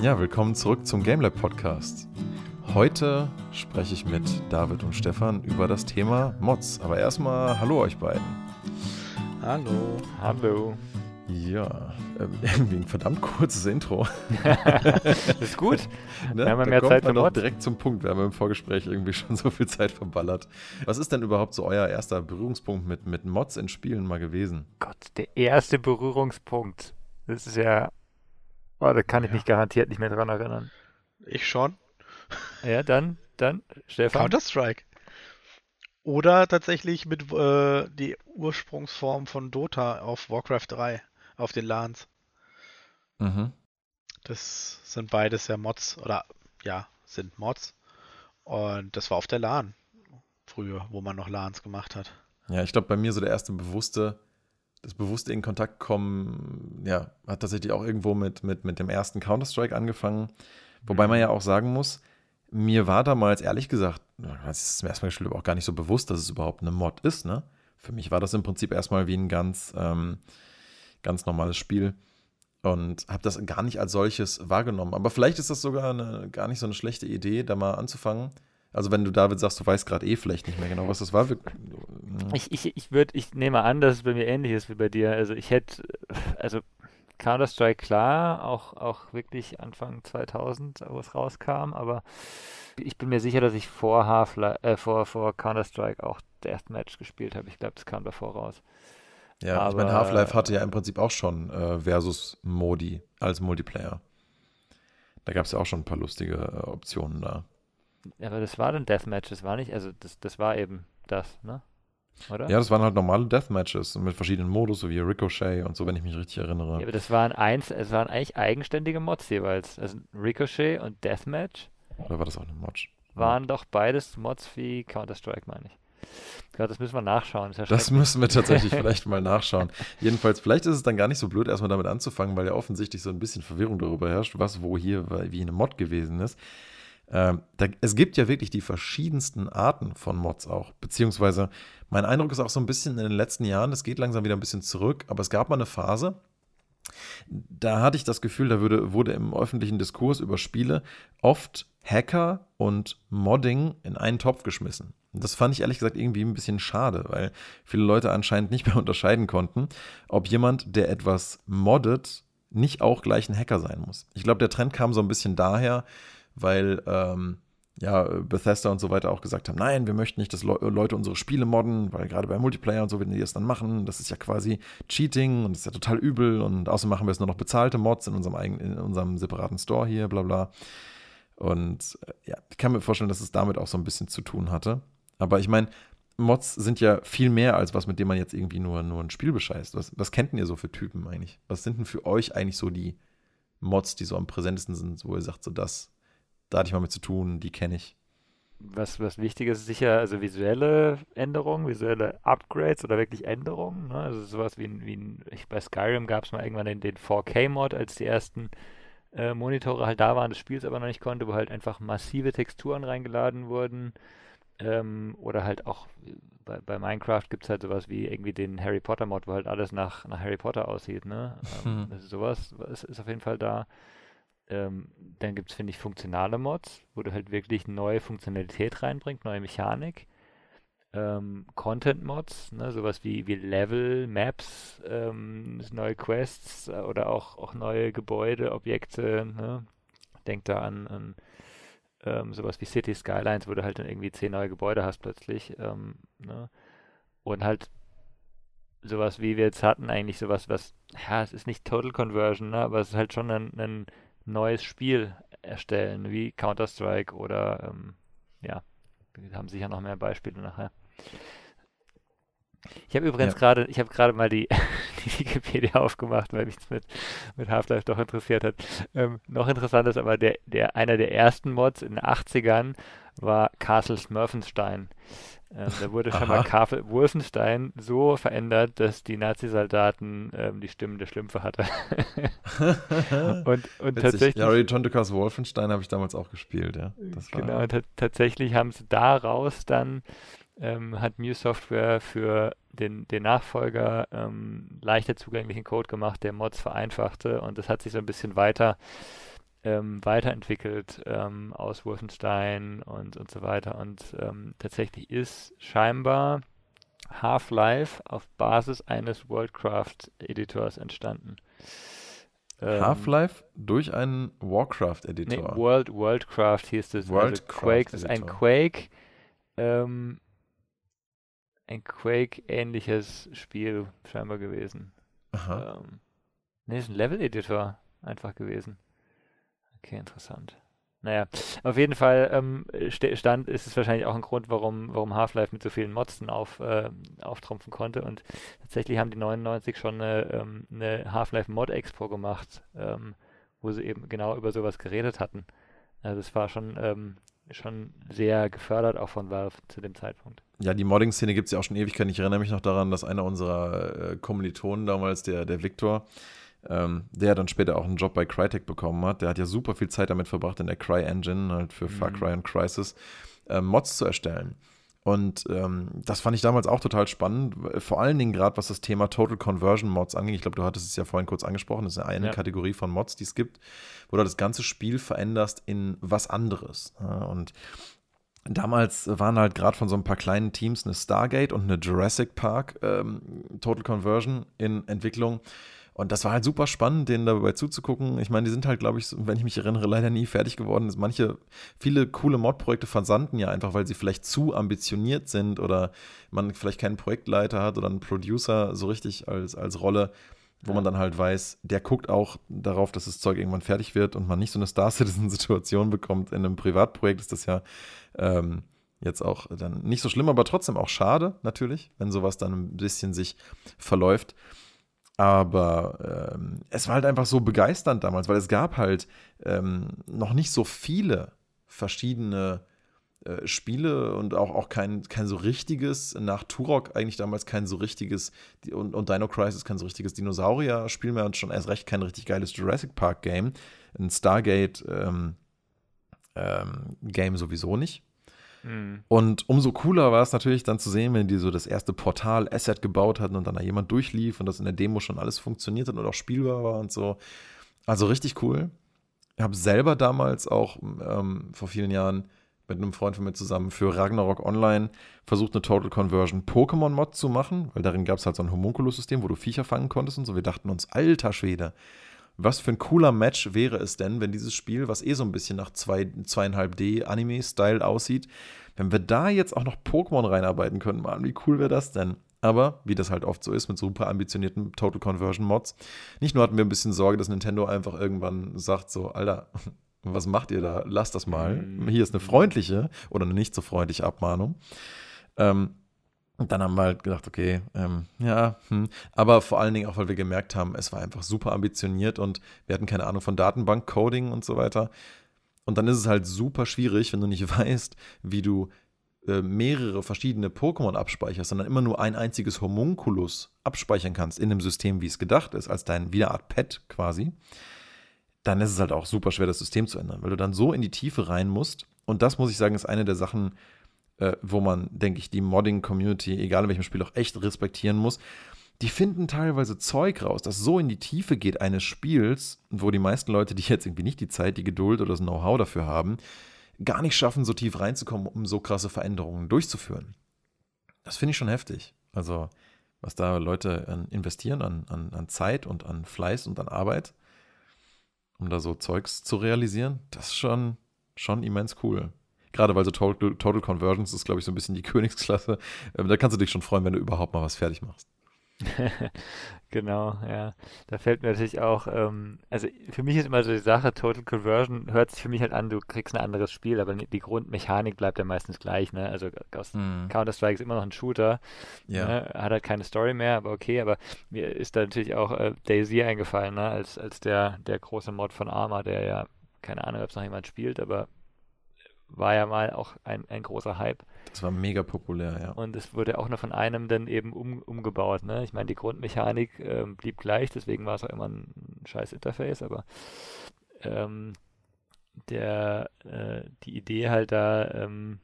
Ja, willkommen zurück zum GameLab Podcast. Heute spreche ich mit David und Stefan über das Thema Mods. Aber erstmal hallo euch beiden. Hallo. Hallo. Ja, ähm, irgendwie ein verdammt kurzes Intro. ist gut. ne? Wir haben ja da mehr kommt Zeit man doch direkt zum Punkt. Wir haben im Vorgespräch irgendwie schon so viel Zeit verballert. Was ist denn überhaupt so euer erster Berührungspunkt mit, mit Mods in Spielen mal gewesen? Gott, der erste Berührungspunkt. Das ist ja. Oh, da kann ich Ja. mich garantiert nicht mehr dran erinnern. Ich schon. Ja, dann, dann, Stefan. Counter-Strike. Oder tatsächlich mit äh, die Ursprungsform von Dota auf Warcraft 3 auf den LANs. Mhm. Das sind beides ja Mods oder ja, sind Mods. Und das war auf der LAN früher, wo man noch LANs gemacht hat. Ja, ich glaube, bei mir so der erste bewusste, das bewusste in Kontakt kommen, ja, hat tatsächlich auch irgendwo mit, mit, mit dem ersten Counter-Strike angefangen. Wobei man ja auch sagen muss, mir war damals ehrlich gesagt, ich es zum ersten Mal gespielt auch gar nicht so bewusst, dass es überhaupt eine Mod ist, ne? Für mich war das im Prinzip erstmal wie ein ganz, ähm, ganz normales Spiel und habe das gar nicht als solches wahrgenommen. Aber vielleicht ist das sogar eine, gar nicht so eine schlechte Idee, da mal anzufangen. Also wenn du David sagst, du weißt gerade eh vielleicht nicht mehr genau, was das war. Wir, Ich, ich, ich würde, ich nehme an, dass es bei mir ähnlich ist wie bei dir. Also ich hätte, also Counter-Strike klar, auch, auch wirklich Anfang 2000, wo es rauskam, aber ich bin mir sicher, dass ich vor äh, vor, vor Counter-Strike auch Deathmatch gespielt habe. Ich glaube, das kam davor raus. Ja, ich meine, Aber- Half-Life hatte ja im Prinzip auch schon äh, Versus-Modi als Multiplayer. Da gab es ja auch schon ein paar lustige äh, Optionen da. Aber das war dann Deathmatch, das war nicht, also das, das war eben das, ne? Oder? Ja, das waren halt normale Deathmatches mit verschiedenen Modus, so wie Ricochet und so, wenn ich mich richtig erinnere. Ja, aber das waren eins, es waren eigentlich eigenständige Mods jeweils. Also Ricochet und Deathmatch Oder war das auch eine Mod? waren doch beides Mods wie Counter-Strike, meine ich. Das müssen wir nachschauen. Das schrecklich. müssen wir tatsächlich vielleicht mal nachschauen. Jedenfalls, vielleicht ist es dann gar nicht so blöd, erstmal damit anzufangen, weil ja offensichtlich so ein bisschen Verwirrung darüber herrscht, was wo hier wie eine Mod gewesen ist. Ähm, da, es gibt ja wirklich die verschiedensten Arten von Mods auch. Beziehungsweise, mein Eindruck ist auch so ein bisschen in den letzten Jahren, es geht langsam wieder ein bisschen zurück, aber es gab mal eine Phase, da hatte ich das Gefühl, da würde, wurde im öffentlichen Diskurs über Spiele oft Hacker und Modding in einen Topf geschmissen. Das fand ich ehrlich gesagt irgendwie ein bisschen schade, weil viele Leute anscheinend nicht mehr unterscheiden konnten, ob jemand, der etwas moddet, nicht auch gleich ein Hacker sein muss. Ich glaube, der Trend kam so ein bisschen daher, weil ähm, ja, Bethesda und so weiter auch gesagt haben, nein, wir möchten nicht, dass Le Leute unsere Spiele modden, weil gerade bei Multiplayer und so, wenn die das dann machen, das ist ja quasi Cheating und das ist ja total übel und außerdem machen wir es nur noch bezahlte Mods in unserem eigenen, in unserem separaten Store hier, bla bla. Und äh, ja, ich kann mir vorstellen, dass es damit auch so ein bisschen zu tun hatte. Aber ich meine, Mods sind ja viel mehr als was, mit dem man jetzt irgendwie nur, nur ein Spiel bescheißt. Was, was kennt denn ihr so für Typen eigentlich? Was sind denn für euch eigentlich so die Mods, die so am präsentesten sind, wo ihr sagt, so das, da hatte ich mal mit zu tun, die kenne ich. Was, was wichtig ist, ist sicher, also visuelle Änderungen, visuelle Upgrades oder wirklich Änderungen. Ne? Also sowas wie, ein- wie ein, ich, bei Skyrim gab es mal irgendwann den, den 4K-Mod, als die ersten äh, Monitore halt da waren, das Spiel es aber noch nicht konnte, wo halt einfach massive Texturen reingeladen wurden. Ähm, oder halt auch äh, bei, bei Minecraft gibt es halt sowas wie irgendwie den Harry Potter Mod, wo halt alles nach, nach Harry Potter aussieht. Ne? Ähm, Hm. also sowas ist, ist auf jeden Fall da. Ähm, dann gibt es, finde ich, funktionale Mods, wo du halt wirklich neue Funktionalität reinbringst, neue Mechanik. Ähm, Content-Mods, ne, sowas wie, wie Level, Maps, ähm, neue Quests äh, oder auch, auch neue Gebäude, Objekte. Ne? Denk da an, an ähm, sowas wie City Skylines, wo du halt dann irgendwie zehn neue Gebäude hast plötzlich. Ähm, ne? Und halt sowas wie wir jetzt hatten, eigentlich sowas, was, ja, es ist nicht Total Conversion, ne, aber es ist halt schon ein, ein neues Spiel erstellen, wie Counter-Strike oder, ähm, ja, wir haben sicher noch mehr Beispiele nachher. Ich habe übrigens Ja. gerade, ich habe gerade mal die, die Wikipedia aufgemacht, weil mich das mit, mit Half-Life doch interessiert hat. Ähm, noch interessant ist aber, der, der, einer der ersten Mods in den 80ern war Castle Smurfenstein. Ähm, da wurde schon mal Aha. Castle Wolfenstein so verändert, dass die Nazi-Soldaten ähm, die Stimmen der Schlümpfe hatte. und und Witzig. tatsächlich, Ja, Castle Wolfenstein habe ich damals auch gespielt, ja. Das genau, ta tatsächlich haben sie daraus dann, ähm, hat New Software für den, den Nachfolger ähm, leichter zugänglichen Code gemacht, der Mods vereinfachte und das hat sich so ein bisschen weiter ähm, weiterentwickelt ähm, aus Wolfenstein und, und so weiter. Und ähm, tatsächlich ist scheinbar Half-Life auf Basis eines Worldcraft-Editors entstanden. Ähm, Half-Life durch einen Warcraft-Editor. Nee, World, Worldcraft hieß es. World also Quake ist ein Quake, ähm, ein Quake-ähnliches Spiel scheinbar gewesen. Aha. Ähm, nee, ist ein Level-Editor einfach gewesen. Okay, interessant. Naja, auf jeden Fall ähm, stand, ist es wahrscheinlich auch ein Grund, warum, warum Half-Life mit so vielen Mods auf, äh, auftrumpfen konnte. Und tatsächlich haben die 99 schon eine, ähm, eine Half-Life Mod Expo gemacht, ähm, wo sie eben genau über sowas geredet hatten. Also es war schon, ähm, schon sehr gefördert, auch von Valve zu dem Zeitpunkt. Ja, die Modding-Szene gibt es ja auch schon Ewigkeit. Ich erinnere mich noch daran, dass einer unserer äh, Kommilitonen damals, der, der Victor, ähm, der dann später auch einen Job bei Crytek bekommen hat. Der hat ja super viel Zeit damit verbracht, in der Cry-Engine, halt für mhm. Far Cry und Crisis, äh, Mods zu erstellen. Und ähm, das fand ich damals auch total spannend, vor allen Dingen gerade was das Thema Total Conversion Mods angeht. Ich glaube, du hattest es ja vorhin kurz angesprochen. Das ist eine ja. Kategorie von Mods, die es gibt, wo du das ganze Spiel veränderst in was anderes. Ja, und damals waren halt gerade von so ein paar kleinen Teams eine Stargate und eine Jurassic Park ähm, Total Conversion in Entwicklung. Und das war halt super spannend, denen dabei zuzugucken. Ich meine, die sind halt, glaube ich, wenn ich mich erinnere, leider nie fertig geworden. Manche, viele coole Mod-Projekte versanden ja einfach, weil sie vielleicht zu ambitioniert sind oder man vielleicht keinen Projektleiter hat oder einen Producer so richtig als, als Rolle, wo man dann halt weiß, der guckt auch darauf, dass das Zeug irgendwann fertig wird und man nicht so eine Star-Citizen-Situation bekommt. In einem Privatprojekt ist das ja ähm, jetzt auch dann nicht so schlimm, aber trotzdem auch schade, natürlich, wenn sowas dann ein bisschen sich verläuft. Aber ähm, es war halt einfach so begeisternd damals, weil es gab halt ähm, noch nicht so viele verschiedene äh, Spiele und auch, auch kein, kein so richtiges, nach Turok eigentlich damals kein so richtiges, und, und Dino Crisis kein so richtiges Dinosaurier-Spiel mehr und schon erst recht kein richtig geiles Jurassic Park-Game. Ein Stargate-Game ähm, ähm, sowieso nicht. Mhm. Und umso cooler war es natürlich dann zu sehen, wenn die so das erste Portal-Asset gebaut hatten und dann da jemand durchlief und das in der Demo schon alles funktioniert hat und auch spielbar war und so. Also richtig cool. Ich habe selber damals auch ähm, vor vielen Jahren mit einem Freund von mir zusammen für Ragnarok Online versucht, eine Total Conversion Pokémon-Mod zu machen, weil darin gab es halt so ein Homunculus-System, wo du Viecher fangen konntest und so. Wir dachten uns, alter Schwede, was für ein cooler Match wäre es denn, wenn dieses Spiel, was eh so ein bisschen nach 2,5D Anime-Style aussieht, wenn wir da jetzt auch noch Pokémon reinarbeiten könnten, Mann, wie cool wäre das denn? Aber, wie das halt oft so ist mit super ambitionierten Total Conversion Mods, nicht nur hatten wir ein bisschen Sorge, dass Nintendo einfach irgendwann sagt so, Alter, was macht ihr da? Lasst das mal. Mhm. Hier ist eine freundliche oder eine nicht so freundliche Abmahnung. Ähm, und dann haben wir halt gedacht, okay, ähm, ja, hm. aber vor allen Dingen auch, weil wir gemerkt haben, es war einfach super ambitioniert und wir hatten keine Ahnung von Datenbank-Coding und so weiter. Und dann ist es halt super schwierig, wenn du nicht weißt, wie du äh, mehrere verschiedene Pokémon abspeicherst, sondern immer nur ein einziges Homunculus abspeichern kannst in dem System, wie es gedacht ist, als dein wieder Art Pet quasi. Dann ist es halt auch super schwer, das System zu ändern, weil du dann so in die Tiefe rein musst. Und das muss ich sagen, ist eine der Sachen, äh, wo man, denke ich, die Modding-Community, egal in welchem Spiel, auch echt respektieren muss. Die finden teilweise Zeug raus, das so in die Tiefe geht eines Spiels, wo die meisten Leute, die jetzt irgendwie nicht die Zeit, die Geduld oder das Know-how dafür haben, gar nicht schaffen, so tief reinzukommen, um so krasse Veränderungen durchzuführen. Das finde ich schon heftig. Also, was da Leute an investieren an, an, an Zeit und an Fleiß und an Arbeit, um da so Zeugs zu realisieren, das ist schon, schon immens cool. Gerade weil so Total, Total Conversions ist, glaube ich, so ein bisschen die Königsklasse. Ähm, da kannst du dich schon freuen, wenn du überhaupt mal was fertig machst. genau, ja. Da fällt mir natürlich auch, ähm, also für mich ist immer so die Sache, Total Conversion hört sich für mich halt an, du kriegst ein anderes Spiel, aber die Grundmechanik bleibt ja meistens gleich, ne? Also mm. Counter-Strike ist immer noch ein Shooter, ja. ne? hat halt keine Story mehr, aber okay, aber mir ist da natürlich auch äh, Daisy eingefallen, ne? Als, als der, der große Mod von Arma, der ja, keine Ahnung, ob es noch jemand spielt, aber war ja mal auch ein, ein großer Hype. Das war mega populär, ja. Und es wurde auch nur von einem dann eben um, umgebaut. Ne? Ich meine, die Grundmechanik ähm, blieb gleich, deswegen war es auch immer ein scheiß Interface, aber ähm, der, äh, die Idee halt da, ähm,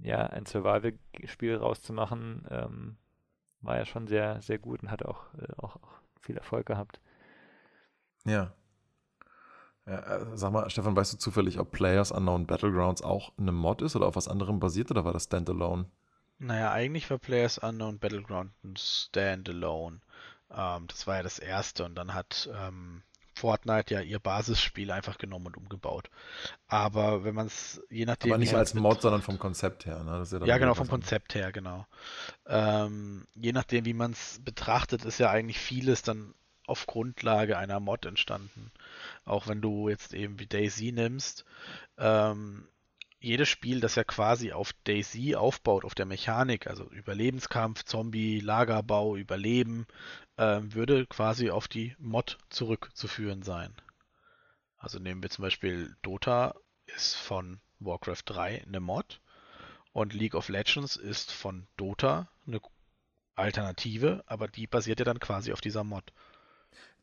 ja, ein Survival-Spiel rauszumachen, ähm, war ja schon sehr, sehr gut und hat auch, äh, auch, auch viel Erfolg gehabt. Ja, Äh, sag mal, Stefan, weißt du zufällig, ob Players Unknown Battlegrounds auch eine Mod ist oder auf was anderem basiert oder war das Standalone? Naja, eigentlich war Players Unknown Battleground ein Standalone. Ähm, das war ja das erste und dann hat ähm, Fortnite ja ihr Basisspiel einfach genommen und umgebaut. Aber wenn man es, je nachdem. Aber nicht als Mod, sondern vom Konzept her. Ne? Ja, ja genau, vom Konzept her, genau. Ähm, je nachdem, wie man es betrachtet, ist ja eigentlich vieles dann auf Grundlage einer Mod entstanden. Auch wenn du jetzt eben wie Daisy nimmst, ähm, jedes Spiel, das ja quasi auf Daisy aufbaut, auf der Mechanik, also Überlebenskampf, Zombie, Lagerbau, Überleben, äh, würde quasi auf die Mod zurückzuführen sein. Also nehmen wir zum Beispiel Dota ist von Warcraft 3 eine Mod und League of Legends ist von Dota eine Alternative, aber die basiert ja dann quasi auf dieser Mod.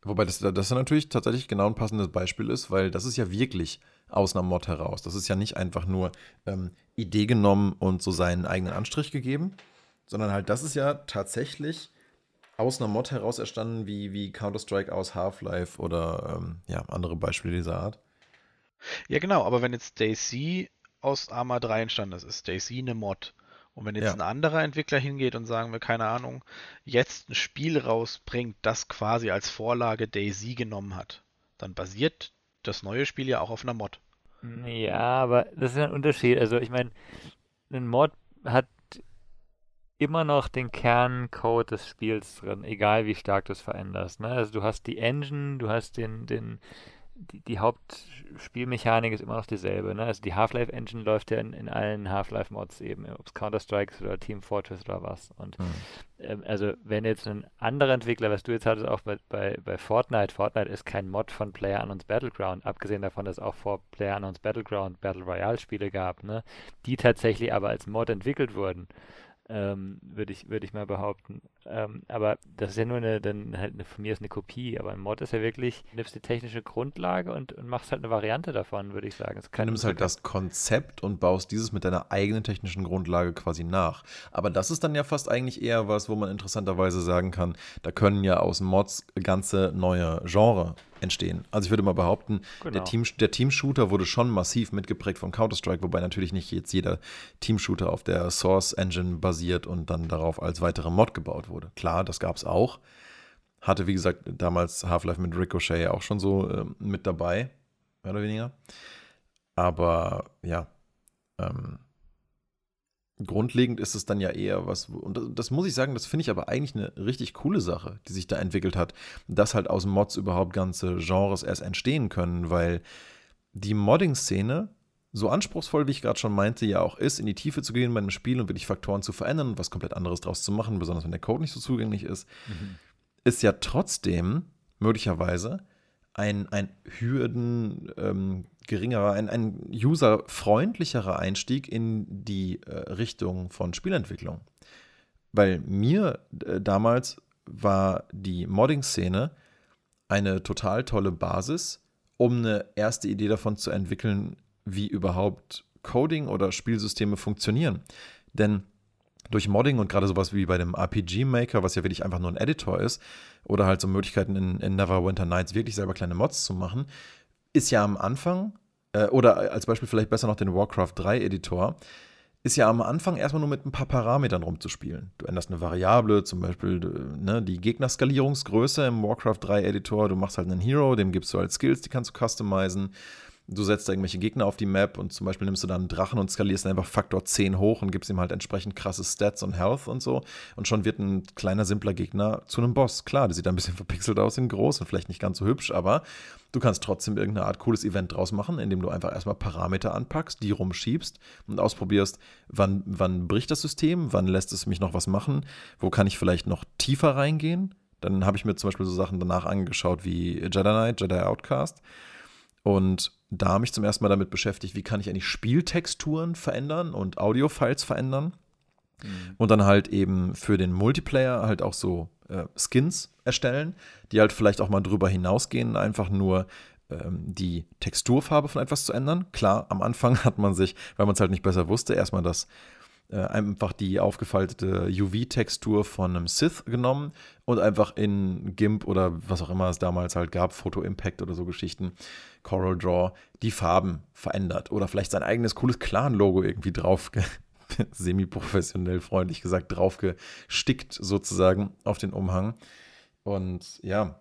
Wobei das, das natürlich tatsächlich genau ein passendes Beispiel ist, weil das ist ja wirklich aus einer Mod heraus. Das ist ja nicht einfach nur ähm, Idee genommen und so seinen eigenen Anstrich gegeben, sondern halt das ist ja tatsächlich aus einer Mod heraus erstanden, wie, wie Counter-Strike aus Half-Life oder ähm, ja, andere Beispiele dieser Art. Ja, genau, aber wenn jetzt Daisy aus Arma 3 entstanden ist, ist Daisy eine Mod. Und wenn jetzt ja. ein anderer Entwickler hingeht und sagen wir, keine Ahnung, jetzt ein Spiel rausbringt, das quasi als Vorlage Daisy genommen hat, dann basiert das neue Spiel ja auch auf einer Mod. Ja, aber das ist ein Unterschied. Also ich meine, ein Mod hat immer noch den Kerncode des Spiels drin, egal wie stark du es veränderst. Ne? Also du hast die Engine, du hast den, den, die, die Hauptspielmechanik ist immer noch dieselbe. Ne? Also die Half-Life-Engine läuft ja in, in allen Half-Life-Mods eben, ob es Counter-Strike ist oder Team Fortress oder was. Und mhm. ähm, also wenn jetzt ein anderer Entwickler, was du jetzt hattest, auch bei, bei, bei Fortnite, Fortnite ist kein Mod von Player Unknowns Battleground, abgesehen davon, dass es auch vor Player Unknowns Battleground Battle Royale-Spiele gab, ne? die tatsächlich aber als Mod entwickelt wurden ähm, würde ich, würd ich mal behaupten. Ähm, aber das ist ja nur eine, dann halt eine, von mir ist eine Kopie, aber ein Mod ist ja wirklich, du nimmst die technische Grundlage und, und machst halt eine Variante davon, würde ich sagen. du nimmst halt das Konzept und baust dieses mit deiner eigenen technischen Grundlage quasi nach. Aber das ist dann ja fast eigentlich eher was, wo man interessanterweise sagen kann, da können ja aus Mods ganze neue Genre entstehen. Also ich würde mal behaupten, genau. der, Team, der Team-Shooter wurde schon massiv mitgeprägt von Counter-Strike, wobei natürlich nicht jetzt jeder Team-Shooter auf der Source-Engine basiert und dann darauf als weitere Mod gebaut wurde. Klar, das gab es auch. Hatte, wie gesagt, damals Half-Life mit Ricochet auch schon so äh, mit dabei, mehr oder weniger. Aber ja, ähm, grundlegend ist es dann ja eher was, und das, muss ich sagen, das finde ich aber eigentlich eine richtig coole Sache, die sich da entwickelt hat, dass halt aus Mods überhaupt ganze Genres erst entstehen können, weil die Modding-Szene, so anspruchsvoll, wie ich gerade schon meinte, ja auch ist, in die Tiefe zu gehen bei einem Spiel und wirklich Faktoren zu verändern und was komplett anderes draus zu machen, besonders wenn der Code nicht so zugänglich ist, mhm. ist ja trotzdem möglicherweise ein, ein Hürden, ähm, geringerer, ein, ein userfreundlicherer Einstieg in die äh, Richtung von Spielentwicklung. Weil mir äh, damals war die Modding-Szene eine total tolle Basis, um eine erste Idee davon zu entwickeln, wie überhaupt Coding oder Spielsysteme funktionieren. Denn durch Modding und gerade sowas wie bei dem RPG Maker, was ja wirklich einfach nur ein Editor ist, oder halt so Möglichkeiten in, in Neverwinter Nights wirklich selber kleine Mods zu machen, ist ja am Anfang, äh, oder als Beispiel vielleicht besser noch den Warcraft 3 Editor, ist ja am Anfang erstmal nur mit ein paar Parametern rumzuspielen. Du änderst eine Variable, zum Beispiel ne, die Gegnerskalierungsgröße im Warcraft 3 Editor. Du machst halt einen Hero, dem gibst du halt Skills, die kannst du customizen du setzt da irgendwelche Gegner auf die Map und zum Beispiel nimmst du dann einen Drachen und skalierst einfach Faktor 10 hoch und gibst ihm halt entsprechend krasse Stats und Health und so. Und schon wird ein kleiner, simpler Gegner zu einem Boss. Klar, der sieht ein bisschen verpixelt aus in groß und vielleicht nicht ganz so hübsch, aber du kannst trotzdem irgendeine Art cooles Event draus machen, indem du einfach erstmal Parameter anpackst, die rumschiebst und ausprobierst, wann, wann bricht das System, wann lässt es mich noch was machen, wo kann ich vielleicht noch tiefer reingehen. Dann habe ich mir zum Beispiel so Sachen danach angeschaut wie Jedi Knight, Jedi Outcast. Und da habe ich zum ersten Mal damit beschäftigt, wie kann ich eigentlich Spieltexturen verändern und Audiofiles verändern. Mhm. Und dann halt eben für den Multiplayer halt auch so äh, Skins erstellen, die halt vielleicht auch mal drüber hinausgehen, einfach nur ähm, die Texturfarbe von etwas zu ändern. Klar, am Anfang hat man sich, weil man es halt nicht besser wusste, erstmal das äh, einfach die aufgefaltete UV-Textur von einem Sith genommen und einfach in GIMP oder was auch immer es damals halt gab, Photo Impact oder so Geschichten, Coral Draw, die Farben verändert oder vielleicht sein eigenes cooles Clan-Logo irgendwie drauf, semi-professionell freundlich gesagt, draufgestickt sozusagen auf den Umhang. Und ja,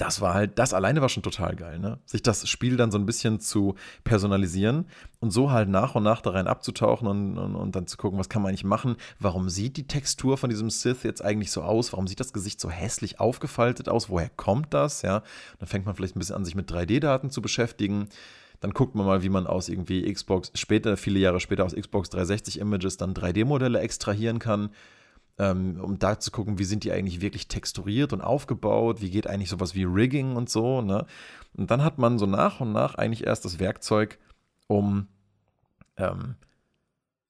das war halt, das alleine war schon total geil, ne? Sich das Spiel dann so ein bisschen zu personalisieren und so halt nach und nach da rein abzutauchen und, und, und, dann zu gucken, was kann man eigentlich machen? Warum sieht die Textur von diesem Sith jetzt eigentlich so aus? Warum sieht das Gesicht so hässlich aufgefaltet aus? Woher kommt das? Ja, dann fängt man vielleicht ein bisschen an, sich mit 3D-Daten zu beschäftigen. Dann guckt man mal, wie man aus irgendwie Xbox, später, viele Jahre später aus Xbox 360 Images dann 3D-Modelle extrahieren kann um da zu gucken, wie sind die eigentlich wirklich texturiert und aufgebaut, wie geht eigentlich sowas wie Rigging und so. Ne? Und dann hat man so nach und nach eigentlich erst das Werkzeug, um ähm,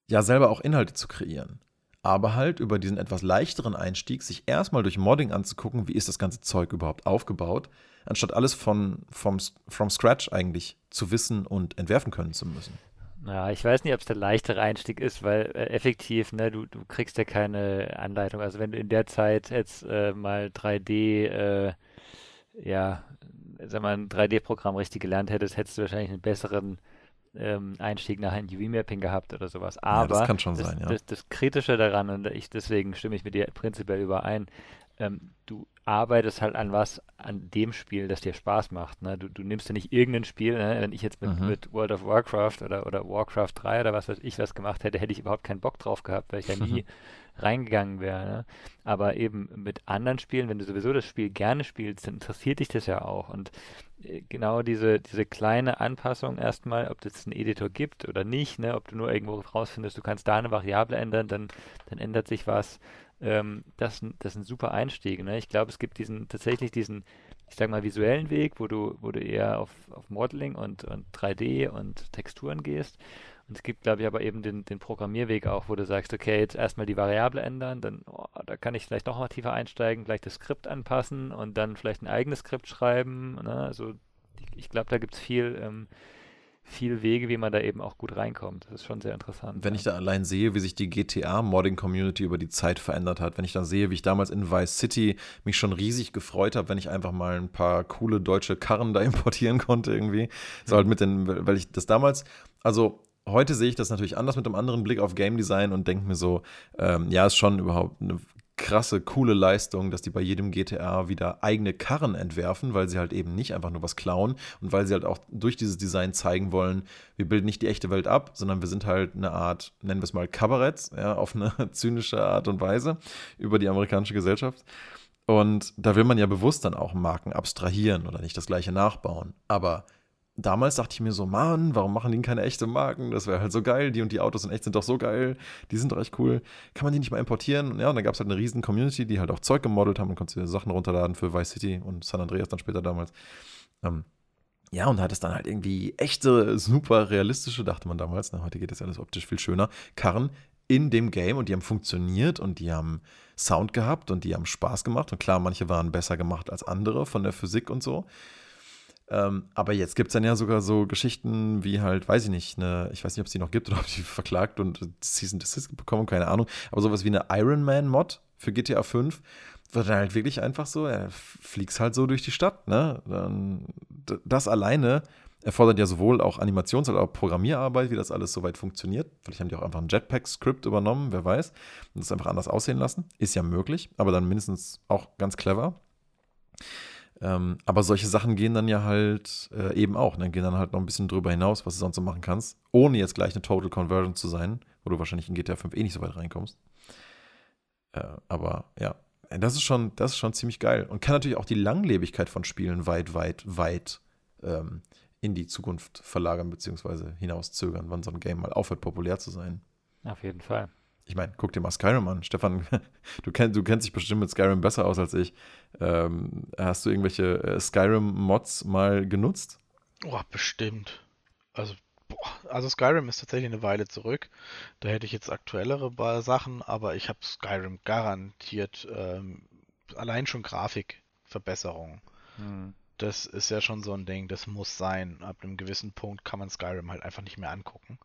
ja selber auch Inhalte zu kreieren. Aber halt über diesen etwas leichteren Einstieg, sich erstmal durch Modding anzugucken, wie ist das ganze Zeug überhaupt aufgebaut, anstatt alles von, vom, from scratch eigentlich zu wissen und entwerfen können zu müssen. Ja, ich weiß nicht, ob es der leichtere Einstieg ist, weil äh, effektiv, ne, du, du kriegst ja keine Anleitung. Also wenn du in der Zeit jetzt äh, mal 3D, äh, ja, sag mal, ein 3D-Programm richtig gelernt hättest, hättest du wahrscheinlich einen besseren ähm, Einstieg nach einem UV-Mapping gehabt oder sowas. Aber ja, das kann schon das, sein, ja. Das, das Kritische daran, und ich deswegen stimme ich mit dir prinzipiell überein, ähm, du arbeitest halt an was, an dem Spiel, das dir Spaß macht. Ne? Du, du nimmst ja nicht irgendein Spiel, ne? wenn ich jetzt mit, mhm. mit World of Warcraft oder, oder Warcraft 3 oder was weiß ich was gemacht hätte, hätte ich überhaupt keinen Bock drauf gehabt, weil ich ja nie reingegangen wäre. Ne? Aber eben mit anderen Spielen, wenn du sowieso das Spiel gerne spielst, dann interessiert dich das ja auch. Und äh, genau diese, diese kleine Anpassung erstmal, ob es einen Editor gibt oder nicht, ne? ob du nur irgendwo rausfindest, du kannst da eine Variable ändern, dann, dann ändert sich was ähm, das, das ist ein super Einstieg. Ne? Ich glaube, es gibt diesen tatsächlich diesen, ich sag mal, visuellen Weg, wo du, wo du eher auf, auf Modeling und, und 3D und Texturen gehst. Und es gibt, glaube ich, aber eben den, den Programmierweg auch, wo du sagst, okay, jetzt erstmal die Variable ändern, dann, oh, da kann ich vielleicht noch tiefer einsteigen, gleich das Skript anpassen und dann vielleicht ein eigenes Skript schreiben. Ne? Also ich, ich glaube, da gibt es viel, ähm, viel Wege, wie man da eben auch gut reinkommt. Das ist schon sehr interessant. Wenn ja. ich da allein sehe, wie sich die GTA-Modding-Community über die Zeit verändert hat, wenn ich dann sehe, wie ich damals in Vice City mich schon riesig gefreut habe, wenn ich einfach mal ein paar coole deutsche Karren da importieren konnte irgendwie. So halt mit den, weil ich das damals, also heute sehe ich das natürlich anders mit einem anderen Blick auf Game Design und denke mir so, ähm, ja, ist schon überhaupt eine krasse, coole Leistung, dass die bei jedem GTA wieder eigene Karren entwerfen, weil sie halt eben nicht einfach nur was klauen und weil sie halt auch durch dieses Design zeigen wollen, wir bilden nicht die echte Welt ab, sondern wir sind halt eine Art, nennen wir es mal Kabarett, ja, auf eine zynische Art und Weise über die amerikanische Gesellschaft. Und da will man ja bewusst dann auch Marken abstrahieren oder nicht das gleiche nachbauen. Aber damals dachte ich mir so, Mann, warum machen die keine echte Marken? Das wäre halt so geil. Die und die Autos in echt sind doch so geil. Die sind doch echt cool. Kann man die nicht mal importieren? Und ja, und dann gab es halt eine riesen Community, die halt auch Zeug gemodelt haben und konnte Sachen runterladen für Vice City und San Andreas dann später damals. Ähm, ja, und da hat es dann halt irgendwie echte, super realistische, dachte man damals, na, heute geht das alles optisch viel schöner, Karren in dem Game und die haben funktioniert und die haben Sound gehabt und die haben Spaß gemacht. Und klar, manche waren besser gemacht als andere von der Physik und so. Ähm, aber jetzt gibt es dann ja sogar so Geschichten wie halt, weiß ich nicht, eine, ich weiß nicht, ob es die noch gibt oder ob die verklagt und Season Desist bekommen, keine Ahnung, aber sowas wie eine Iron Man Mod für GTA 5 wird dann halt wirklich einfach so, er fliegst halt so durch die Stadt, ne? Dann, das alleine erfordert ja sowohl auch Animations- als auch Programmierarbeit, wie das alles soweit funktioniert. Vielleicht haben die auch einfach ein Jetpack-Skript übernommen, wer weiß, und das einfach anders aussehen lassen. Ist ja möglich, aber dann mindestens auch ganz clever. Ähm, aber solche Sachen gehen dann ja halt äh, eben auch. Dann ne? gehen dann halt noch ein bisschen drüber hinaus, was du sonst so machen kannst, ohne jetzt gleich eine Total Conversion zu sein, wo du wahrscheinlich in GTA 5 eh nicht so weit reinkommst. Äh, aber ja, das ist schon, das ist schon ziemlich geil und kann natürlich auch die Langlebigkeit von Spielen weit, weit, weit ähm, in die Zukunft verlagern bzw. hinauszögern, wann so ein Game mal aufhört, populär zu sein. Auf jeden Fall. Ich meine, guck dir mal Skyrim an. Stefan, du, kenn, du kennst dich bestimmt mit Skyrim besser aus als ich. Ähm, hast du irgendwelche äh, Skyrim-Mods mal genutzt? Oh, bestimmt. Also, boah, also Skyrim ist tatsächlich eine Weile zurück. Da hätte ich jetzt aktuellere Sachen, aber ich habe Skyrim garantiert ähm, allein schon Grafikverbesserungen. Hm. Das ist ja schon so ein Ding, das muss sein. Ab einem gewissen Punkt kann man Skyrim halt einfach nicht mehr angucken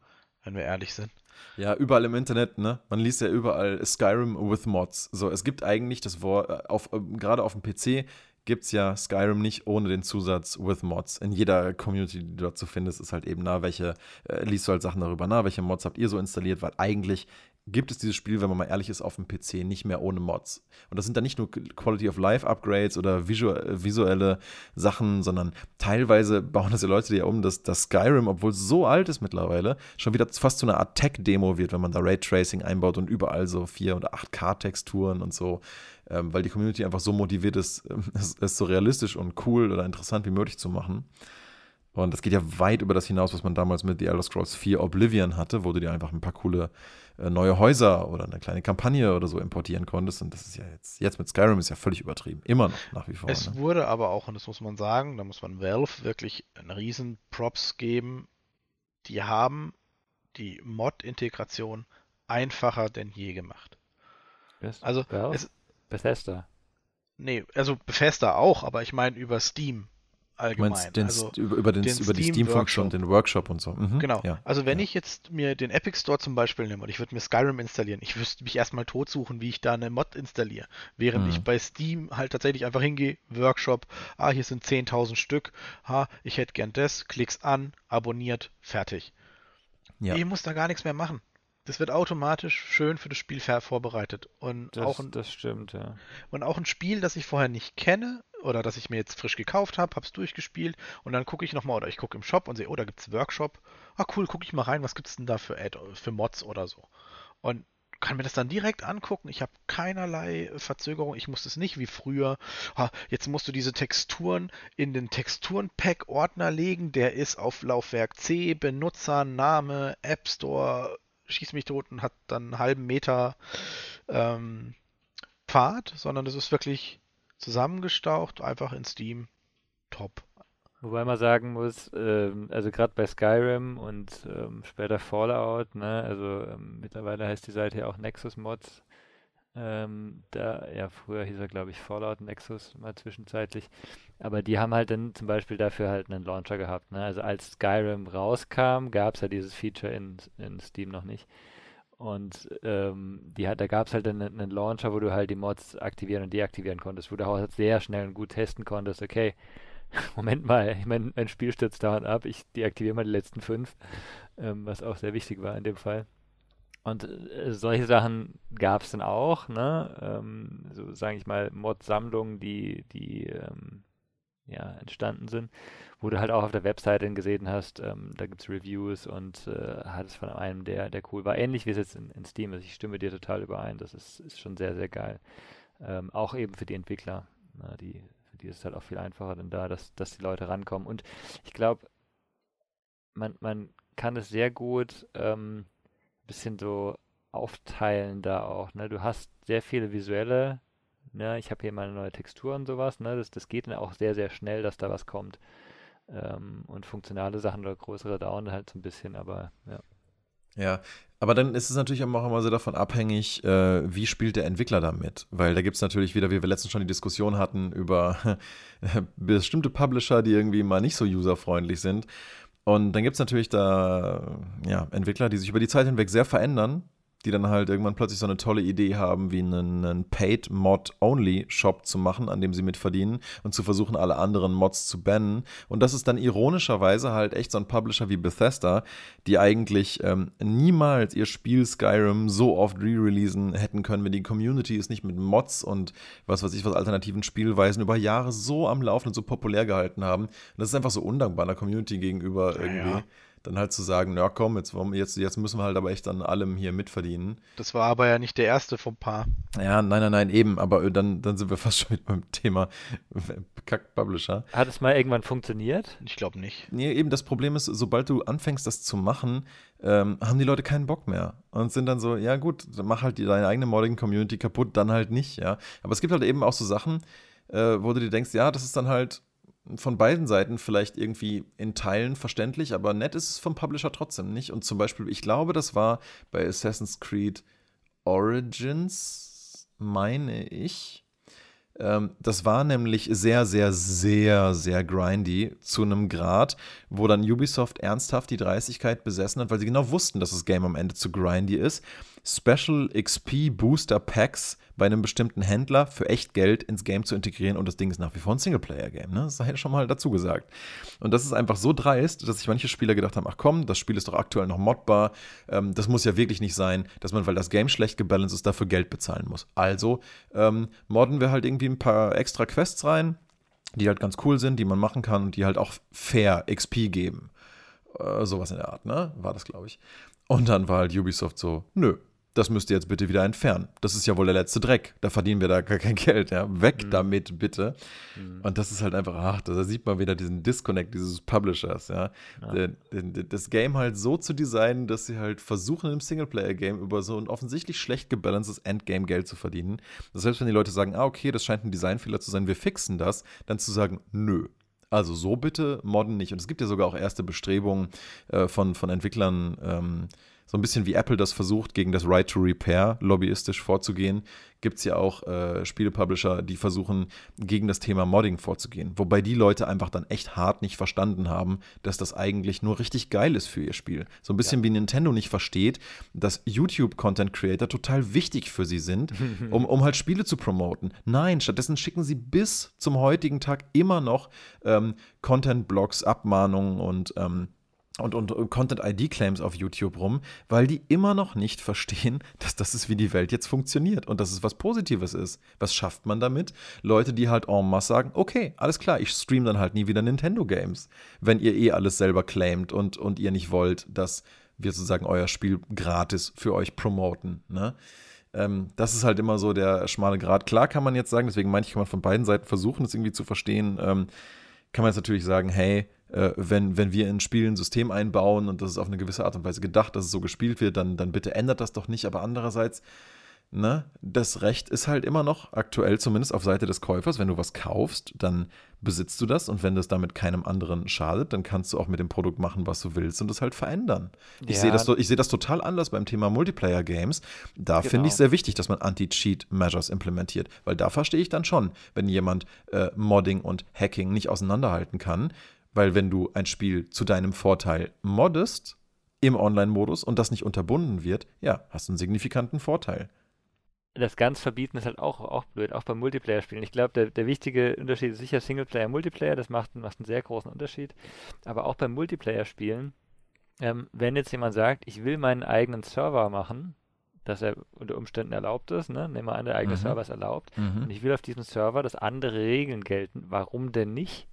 wenn wir ehrlich sind. Ja, überall im Internet, ne? Man liest ja überall Skyrim with Mods. So, es gibt eigentlich das Wort, äh, auf, äh, gerade auf dem PC gibt es ja Skyrim nicht ohne den Zusatz with Mods. In jeder Community, die du dort zu findest, ist halt eben, na, welche, äh, liest du halt Sachen darüber, na, welche Mods habt ihr so installiert, weil eigentlich gibt es dieses Spiel, wenn man mal ehrlich ist, auf dem PC nicht mehr ohne Mods. Und das sind dann nicht nur Quality of Life Upgrades oder visuelle Sachen, sondern teilweise bauen das ja Leute ja um, dass das Skyrim, obwohl es so alt ist mittlerweile, schon wieder fast zu einer Art Tech-Demo wird, wenn man da Raytracing einbaut und überall so 4 oder 8K-Texturen und so, ähm, weil die Community einfach so motiviert ist, es, es so realistisch und cool oder interessant wie möglich zu machen. Und das geht ja weit über das hinaus, was man damals mit The Elder Scrolls 4 Oblivion hatte, wo du dir einfach ein paar coole äh, neue Häuser oder eine kleine Kampagne oder so importieren konntest. Und das ist ja jetzt, jetzt mit Skyrim ist ja völlig übertrieben. Immer noch, nach wie vor. Es ne? wurde aber auch, und das muss man sagen, da muss man Valve wirklich einen riesen Props geben. Die haben die Mod-Integration einfacher denn je gemacht. Best Also, es, Bethesda. nee, also Bethesda auch, aber ich meine über Steam allgemein. meinst den, also, über, über, den, den über die Steam Steam-Funktion, den Workshop und so. Mhm, Genau. Ja, also wenn ja. ich jetzt mir den Epic Store zum Beispiel nehme und ich würde mir Skyrim installieren, ich wüsste mich erstmal totsuchen, wie ich da eine Mod installiere. Während Mhm. ich bei Steam halt tatsächlich einfach hingehe, Workshop, ah, hier sind 10.000 Stück, ha, ich hätte gern das, klick's an, abonniert, fertig. Ja. Ich muss da gar nichts mehr machen. Das wird automatisch schön für das Spiel vorbereitet. Und Das, auch ein das stimmt, ja. und auch ein Spiel, das ich vorher nicht kenne oder das ich mir jetzt frisch gekauft habe, habe es durchgespielt und dann gucke ich nochmal oder ich gucke im Shop und sehe, oh, da gibt es Workshop. Ah, cool, gucke ich mal rein, was gibt es denn da für, Add für Mods oder so. Und kann mir das dann direkt angucken. Ich habe keinerlei Verzögerung. Ich muss es nicht wie früher. Ah, jetzt musst du diese Texturen in den Texturen-Pack-Ordner legen. Der ist auf Laufwerk C, Benutzer, Name, App Store, schieß mich tot und hat dann einen halben Meter ähm, Pfad, sondern das ist wirklich zusammengestaucht, einfach in Steam. Top. Wobei man sagen muss, ähm, also gerade bei Skyrim und ähm, später Fallout, ne, also ähm, mittlerweile heißt die Seite ja auch Nexus Mods. Ähm, da, ja, früher hieß er, glaube ich, Fallout Nexus mal zwischenzeitlich. Aber die haben halt dann zum Beispiel dafür halt einen Launcher gehabt. Ne? Also als Skyrim rauskam, gab es ja dieses Feature in, in Steam noch nicht. Und ähm, die hat, da gab es halt einen, einen Launcher, wo du halt die Mods aktivieren und deaktivieren konntest, wo du auch sehr schnell und gut testen konntest, okay, Moment mal, mein, mein Spiel stürzt dauernd ab, ich deaktiviere mal die letzten fünf, ähm, was auch sehr wichtig war in dem Fall. Und äh, solche Sachen gab es dann auch, ne? Ähm, so sage ich mal, Mod-Sammlungen, die, die ähm, ja, entstanden sind, wo du halt auch auf der Webseite dann gesehen hast, ähm, da gibt es Reviews und äh, hattest von einem, der, der cool war. Ähnlich wie es jetzt in, in Steam ist. Ich stimme dir total überein. Das ist, ist schon sehr, sehr geil. Ähm, auch eben für die Entwickler. Na, die, für die ist es halt auch viel einfacher dann da, dass, dass die Leute rankommen. Und ich glaube, man, man kann es sehr gut ähm, bisschen so aufteilen da auch. Ne? Du hast sehr viele visuelle, ne? ich habe hier mal eine neue Textur und sowas. Ne? Das, das geht dann auch sehr, sehr schnell, dass da was kommt. Ähm, und funktionale Sachen oder größere dauern halt so ein bisschen, aber ja. Ja, aber dann ist es natürlich auch immer so davon abhängig, äh, wie spielt der Entwickler damit. Weil da gibt es natürlich wieder, wie wir letztens schon die Diskussion hatten, über bestimmte Publisher, die irgendwie mal nicht so userfreundlich sind. Und dann gibt es natürlich da ja, Entwickler, die sich über die Zeit hinweg sehr verändern, die dann halt irgendwann plötzlich so eine tolle Idee haben, wie einen, einen Paid-Mod-Only-Shop zu machen, an dem sie mitverdienen und zu versuchen, alle anderen Mods zu bannen. Und das ist dann ironischerweise halt echt so ein Publisher wie Bethesda, die eigentlich ähm, niemals ihr Spiel Skyrim so oft re-releasen hätten können, wenn die Community es nicht mit Mods und was weiß ich, was alternativen Spielweisen über Jahre so am Laufen und so populär gehalten haben. Und das ist einfach so undankbar einer Community gegenüber Ja, irgendwie. ja. Dann halt zu sagen, na komm, jetzt, jetzt, jetzt müssen wir halt aber echt an allem hier mitverdienen. Das war aber ja nicht der erste vom Paar. Ja, nein, nein, nein, eben, aber äh, dann, dann sind wir fast schon mit beim Thema Kack-Publisher. Hat es mal irgendwann funktioniert? Ich glaube nicht. Nee, eben das Problem ist, sobald du anfängst, das zu machen, ähm, haben die Leute keinen Bock mehr und sind dann so, ja gut, mach halt die, deine eigene Modding-Community kaputt, dann halt nicht, ja. Aber es gibt halt eben auch so Sachen, äh, wo du dir denkst, ja, das ist dann halt von beiden Seiten vielleicht irgendwie in Teilen verständlich, aber nett ist es vom Publisher trotzdem nicht. Und zum Beispiel, ich glaube, das war bei Assassin's Creed Origins, meine ich, Ähm, das war nämlich sehr, sehr, sehr, sehr grindy zu einem Grad, wo dann Ubisoft ernsthaft die Dreistigkeit besessen hat, weil sie genau wussten, dass das Game am Ende zu grindy ist. Special XP Booster Packs bei einem bestimmten Händler für echt Geld ins Game zu integrieren und das Ding ist nach wie vor ein Singleplayer-Game. Ne? Das sei schon mal dazu gesagt. Und das ist einfach so dreist, dass sich manche Spieler gedacht haben: Ach komm, das Spiel ist doch aktuell noch modbar. Ähm, das muss ja wirklich nicht sein, dass man, weil das Game schlecht gebalanced ist, dafür Geld bezahlen muss. Also ähm, modden wir halt irgendwie ein paar extra Quests rein, die halt ganz cool sind, die man machen kann und die halt auch fair XP geben. Äh, sowas in der Art, ne? War das, glaube ich. Und dann war halt Ubisoft so, nö, das müsst ihr jetzt bitte wieder entfernen. Das ist ja wohl der letzte Dreck. Da verdienen wir da gar kein Geld. Ja. Weg mhm. damit, bitte. Mhm. Und das ist halt einfach, ach, da sieht man wieder diesen Disconnect dieses Publishers. Ja. ja. Das Game halt so zu designen, dass sie halt versuchen, im Singleplayer-Game über so ein offensichtlich schlecht gebalancedes Endgame Geld zu verdienen. Das selbst wenn die Leute sagen, ah, okay, das scheint ein Designfehler zu sein, wir fixen das, dann zu sagen, nö. Also so bitte modden nicht. Und es gibt ja sogar auch erste Bestrebungen äh, von, von Entwicklern, ähm, so ein bisschen wie Apple das versucht, gegen das Right to Repair lobbyistisch vorzugehen, gibt es ja auch äh, Spielepublisher, die versuchen, gegen das Thema Modding vorzugehen. Wobei die Leute einfach dann echt hart nicht verstanden haben, dass das eigentlich nur richtig geil ist für ihr Spiel. So ein bisschen ja. wie Nintendo nicht versteht, dass YouTube-Content-Creator total wichtig für sie sind, um, um halt Spiele zu promoten. Nein, stattdessen schicken sie bis zum heutigen Tag immer noch ähm, Content-Blogs, Abmahnungen und ähm, und, und Content-ID-Claims auf YouTube rum, weil die immer noch nicht verstehen, dass das ist, wie die Welt jetzt funktioniert und dass es was Positives ist. Was schafft man damit? Leute, die halt en masse sagen, okay, alles klar, ich stream dann halt nie wieder Nintendo-Games, wenn ihr eh alles selber claimt und, und ihr nicht wollt, dass wir sozusagen euer Spiel gratis für euch promoten. Ne? Ähm, das ist halt immer so der schmale Grad. Klar kann man jetzt sagen, deswegen meine ich, kann man von beiden Seiten versuchen, das irgendwie zu verstehen. Ähm, kann man jetzt natürlich sagen, hey, äh, wenn, wenn wir in Spielen ein System einbauen und das ist auf eine gewisse Art und Weise gedacht, dass es so gespielt wird, dann, dann bitte ändert das doch nicht. Aber andererseits, ne, das Recht ist halt immer noch aktuell zumindest auf Seite des Käufers. Wenn du was kaufst, dann besitzt du das und wenn das damit keinem anderen schadet, dann kannst du auch mit dem Produkt machen, was du willst und es halt verändern. Ich ja. sehe das, seh das total anders beim Thema Multiplayer-Games. Da genau. finde ich sehr wichtig, dass man Anti-Cheat-Measures implementiert, weil da verstehe ich dann schon, wenn jemand äh, Modding und Hacking nicht auseinanderhalten kann, weil wenn du ein Spiel zu deinem Vorteil moddest im Online-Modus und das nicht unterbunden wird, ja, hast du einen signifikanten Vorteil. Das ganz verbieten ist halt auch, auch blöd, auch beim Multiplayer-Spielen. Ich glaube, der, der wichtige Unterschied ist sicher Singleplayer-Multiplayer, das macht, macht einen sehr großen Unterschied. Aber auch beim Multiplayer-Spielen, ähm, wenn jetzt jemand sagt, ich will meinen eigenen Server machen, dass er unter Umständen erlaubt ist, ne? nehmen wir an, der eigene mhm. Server ist erlaubt, mhm. und ich will auf diesem Server, dass andere Regeln gelten, warum denn nicht?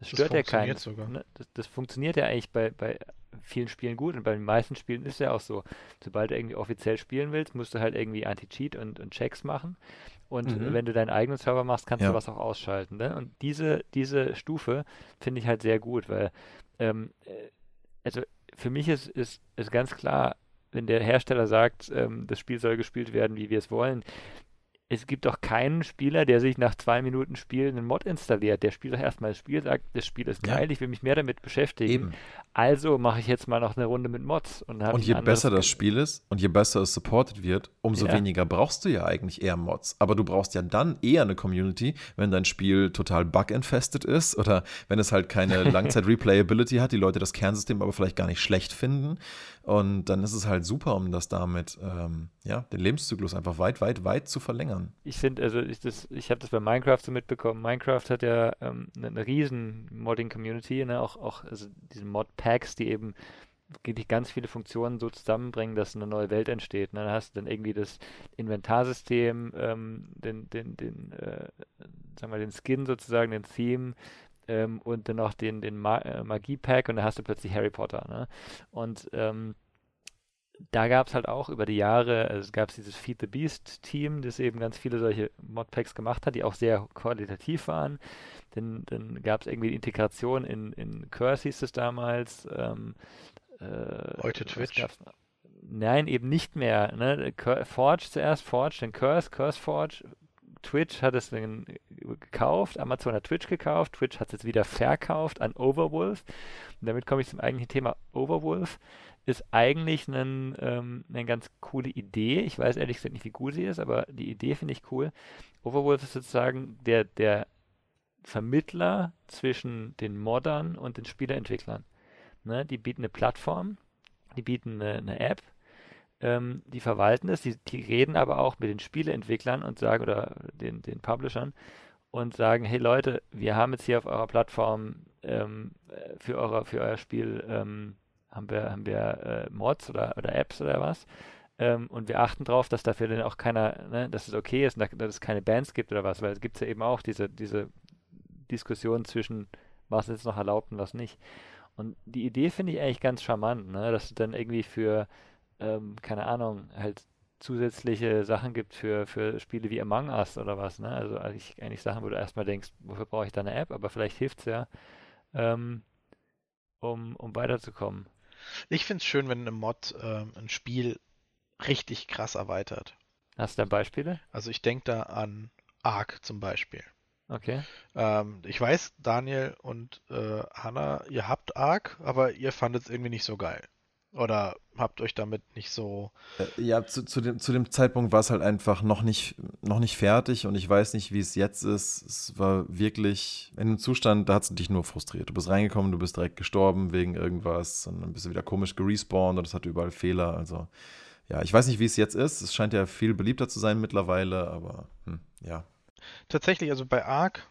Das stört das ja keinen. Sogar. Ne? Das, das, funktioniert ja eigentlich bei, bei vielen Spielen gut und bei den meisten Spielen ist ja auch so. Sobald du irgendwie offiziell spielen willst, musst du halt irgendwie Anti-Cheat und, und Checks machen. Und mhm. wenn du deinen eigenen Server machst, kannst ja. du was auch ausschalten. Ne? Und diese, diese Stufe finde ich halt sehr gut, weil ähm, äh, also für mich ist, ist, ist ganz klar, wenn der Hersteller sagt, ähm, das Spiel soll gespielt werden, wie wir es wollen, es gibt doch keinen Spieler, der sich nach zwei Minuten Spiel einen Mod installiert. Der spielt doch erstmal das Spiel, sagt, das Spiel ist geil, ja. ich will mich mehr damit beschäftigen. Eben. Also mache ich jetzt mal noch eine Runde mit Mods. Und, und je besser das Spiel ist und je besser es supported wird, umso ja. weniger brauchst du ja eigentlich eher Mods. Aber du brauchst ja dann eher eine Community, wenn dein Spiel total bug-infested ist oder wenn es halt keine Langzeit-Replayability hat, die Leute das Kernsystem aber vielleicht gar nicht schlecht finden. Und dann ist es halt super, um das damit, ähm, ja, den Lebenszyklus einfach weit, weit, weit zu verlängern. Ich finde, also ich, ich habe das bei Minecraft so mitbekommen. Minecraft hat ja ähm, eine, eine riesen Modding-Community, ne? auch, auch also diese Mod-Packs, die eben wirklich ganz viele Funktionen so zusammenbringen, dass eine neue Welt entsteht. Ne? Da hast du dann irgendwie das Inventarsystem, ähm, den, den, den, äh, sagen wir, den Skin sozusagen, den Theme, ähm, und dann noch den, den Ma äh, Magie-Pack und da hast du plötzlich Harry Potter. Ne? Und ähm, da gab es halt auch über die Jahre, also es gab dieses Feed the Beast Team, das eben ganz viele solche Modpacks gemacht hat, die auch sehr qualitativ waren. Dann, dann gab es irgendwie die Integration in, in Curse hieß es damals. Ähm, äh, Heute Twitch. Nein, eben nicht mehr. Ne? Forge zuerst, Forge, dann Curse, Curse Forge, Twitch hat es gekauft, Amazon hat Twitch gekauft, Twitch hat es jetzt wieder verkauft an Overwolf. Und damit komme ich zum eigentlichen Thema. Overwolf ist eigentlich ein, ähm, eine ganz coole Idee. Ich weiß ehrlich gesagt nicht, wie gut sie ist, aber die Idee finde ich cool. Overworld ist sozusagen der, der Vermittler zwischen den Moddern und den Spieleentwicklern. Ne? Die bieten eine Plattform, die bieten eine, eine App, ähm, die verwalten es, die, die, reden aber auch mit den Spieleentwicklern und sagen, oder den, den Publishern und sagen, hey Leute, wir haben jetzt hier auf eurer Plattform ähm, für, eure, für euer Spiel ähm, haben wir, haben wir äh, Mods oder, oder Apps oder was. Ähm, und wir achten darauf, dass dafür dann auch keiner, ne, dass es okay ist, dass es keine Bands gibt oder was, weil es gibt ja eben auch diese, diese Diskussion zwischen, was ist noch erlaubt und was nicht. Und die Idee finde ich eigentlich ganz charmant, ne? dass du dann irgendwie für, ähm, keine Ahnung, halt zusätzliche Sachen gibt für, für Spiele wie Among Us oder was. Ne? Also eigentlich, eigentlich Sachen, wo du erstmal denkst, wofür brauche ich da eine App? Aber vielleicht hilft es ja, ähm, um, um weiterzukommen. Ich finde es schön, wenn ein Mod ähm, ein Spiel richtig krass erweitert. Hast du da Beispiele? Also ich denke da an Ark zum Beispiel. Okay. Ähm, ich weiß, Daniel und äh, Hanna, ihr habt Ark, aber ihr fandet es irgendwie nicht so geil. Oder habt euch damit nicht so. Äh, ja, zu, zu, dem, zu dem Zeitpunkt war es halt einfach noch nicht, noch nicht fertig und ich weiß nicht, wie es jetzt ist. Es war wirklich in einem Zustand, da hat es dich nur frustriert. Du bist reingekommen, du bist direkt gestorben wegen irgendwas und dann bist du wieder komisch gerespawnt und es hatte überall Fehler. Also, ja, ich weiß nicht, wie es jetzt ist. Es scheint ja viel beliebter zu sein mittlerweile, aber hm, ja, Tatsächlich, also bei Ark,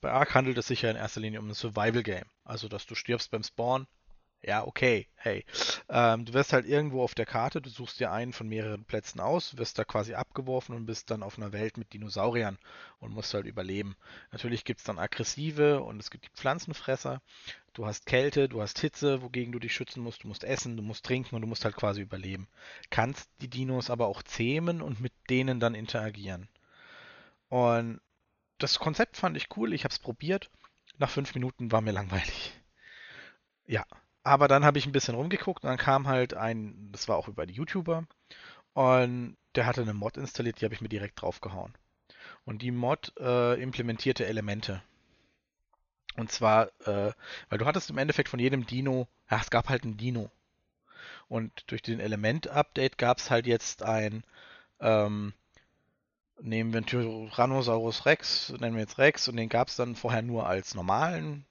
bei Ark handelt es sich ja in erster Linie um ein Survival-Game. Also, dass du stirbst beim Spawn. Ja, okay, hey. Ähm, du wirst halt irgendwo auf der Karte, du suchst dir einen von mehreren Plätzen aus, wirst da quasi abgeworfen und bist dann auf einer Welt mit Dinosauriern und musst halt überleben. Natürlich gibt es dann aggressive und es gibt die Pflanzenfresser. Du hast Kälte, du hast Hitze, wogegen du dich schützen musst. Du musst essen, du musst trinken und du musst halt quasi überleben. Kannst die Dinos aber auch zähmen und mit denen dann interagieren. Und das Konzept fand ich cool, ich habe es probiert. Nach fünf Minuten war mir langweilig. Ja, aber dann habe ich ein bisschen rumgeguckt und dann kam halt ein, das war auch über die YouTuber, und der hatte eine Mod installiert, die habe ich mir direkt draufgehauen. Und die Mod äh, implementierte Elemente. Und zwar, äh, weil du hattest im Endeffekt von jedem Dino, ja, es gab halt ein Dino. Und durch den Element-Update gab es halt jetzt ein, ähm, nehmen wir Tyrannosaurus Rex, nennen wir jetzt Rex, und den gab es dann vorher nur als normalen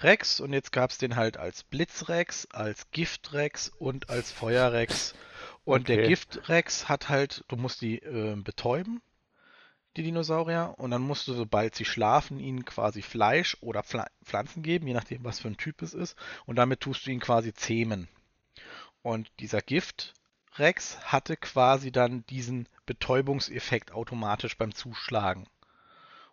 Rex und jetzt gab es den halt als Blitzrex, als Giftrex und als Feuerrex. Und okay. der Giftrex hat halt, du musst die äh, betäuben, die Dinosaurier, und dann musst du, sobald sie schlafen, ihnen quasi Fleisch oder Pfl Pflanzen geben, je nachdem, was für ein Typ es ist, und damit tust du ihn quasi zähmen. Und dieser Gift Rex hatte quasi dann diesen Betäubungseffekt automatisch beim Zuschlagen.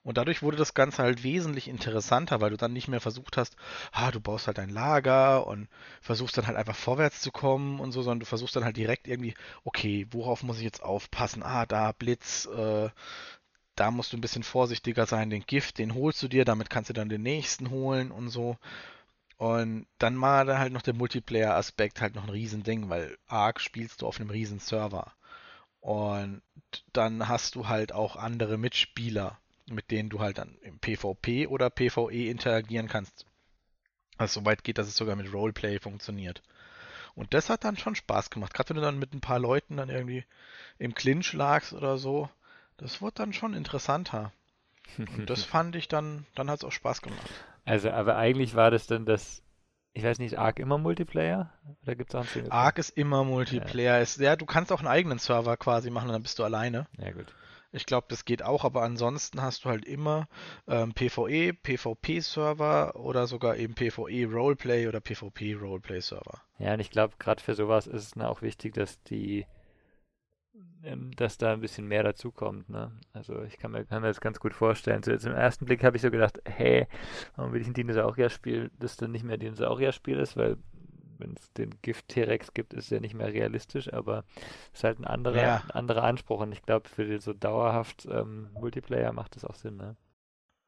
Und dadurch wurde das Ganze halt wesentlich interessanter, weil du dann nicht mehr versucht hast, ah, du baust halt ein Lager und versuchst dann halt einfach vorwärts zu kommen und so, sondern du versuchst dann halt direkt irgendwie, okay, worauf muss ich jetzt aufpassen? Ah, da Blitz, äh, da musst du ein bisschen vorsichtiger sein. Den Gift, den holst du dir, damit kannst du dann den nächsten holen und so. Und dann war da halt noch der Multiplayer-Aspekt halt noch ein Riesending, weil Ark spielst du auf einem riesen Server. Und dann hast du halt auch andere Mitspieler, mit denen du halt dann im PvP oder PvE interagieren kannst. Also soweit geht, dass es sogar mit Roleplay funktioniert. Und das hat dann schon Spaß gemacht. Gerade wenn du dann mit ein paar Leuten dann irgendwie im Clinch lagst oder so, das wurde dann schon interessanter. Und das fand ich dann, dann hat es auch Spaß gemacht. Also, aber eigentlich war das dann das, ich weiß nicht, Ark immer Multiplayer? Oder gibt es auch einen Ark ist immer Multiplayer. Ja. Ist, ja, du kannst auch einen eigenen Server quasi machen und dann bist du alleine. Ja, gut. Ich glaube, das geht auch, aber ansonsten hast du halt immer ähm, PvE, PvP-Server oder sogar eben PvE Roleplay oder PvP Roleplay Server. Ja, und ich glaube, gerade für sowas ist es auch wichtig, dass die ähm, dass da ein bisschen mehr dazukommt. Ne? Also ich kann mir, kann mir das ganz gut vorstellen. So jetzt im ersten Blick habe ich so gedacht, hey, warum will ich ein Dinosaurier-Spiel, das dann nicht mehr Dinosaurier-Spiel ist, weil wenn es den Gift-T-Rex gibt, ist es ja nicht mehr realistisch, aber es ist halt ein anderer, ja. ein anderer Anspruch und ich glaube, für so dauerhaft ähm, Multiplayer macht das auch Sinn. Ne?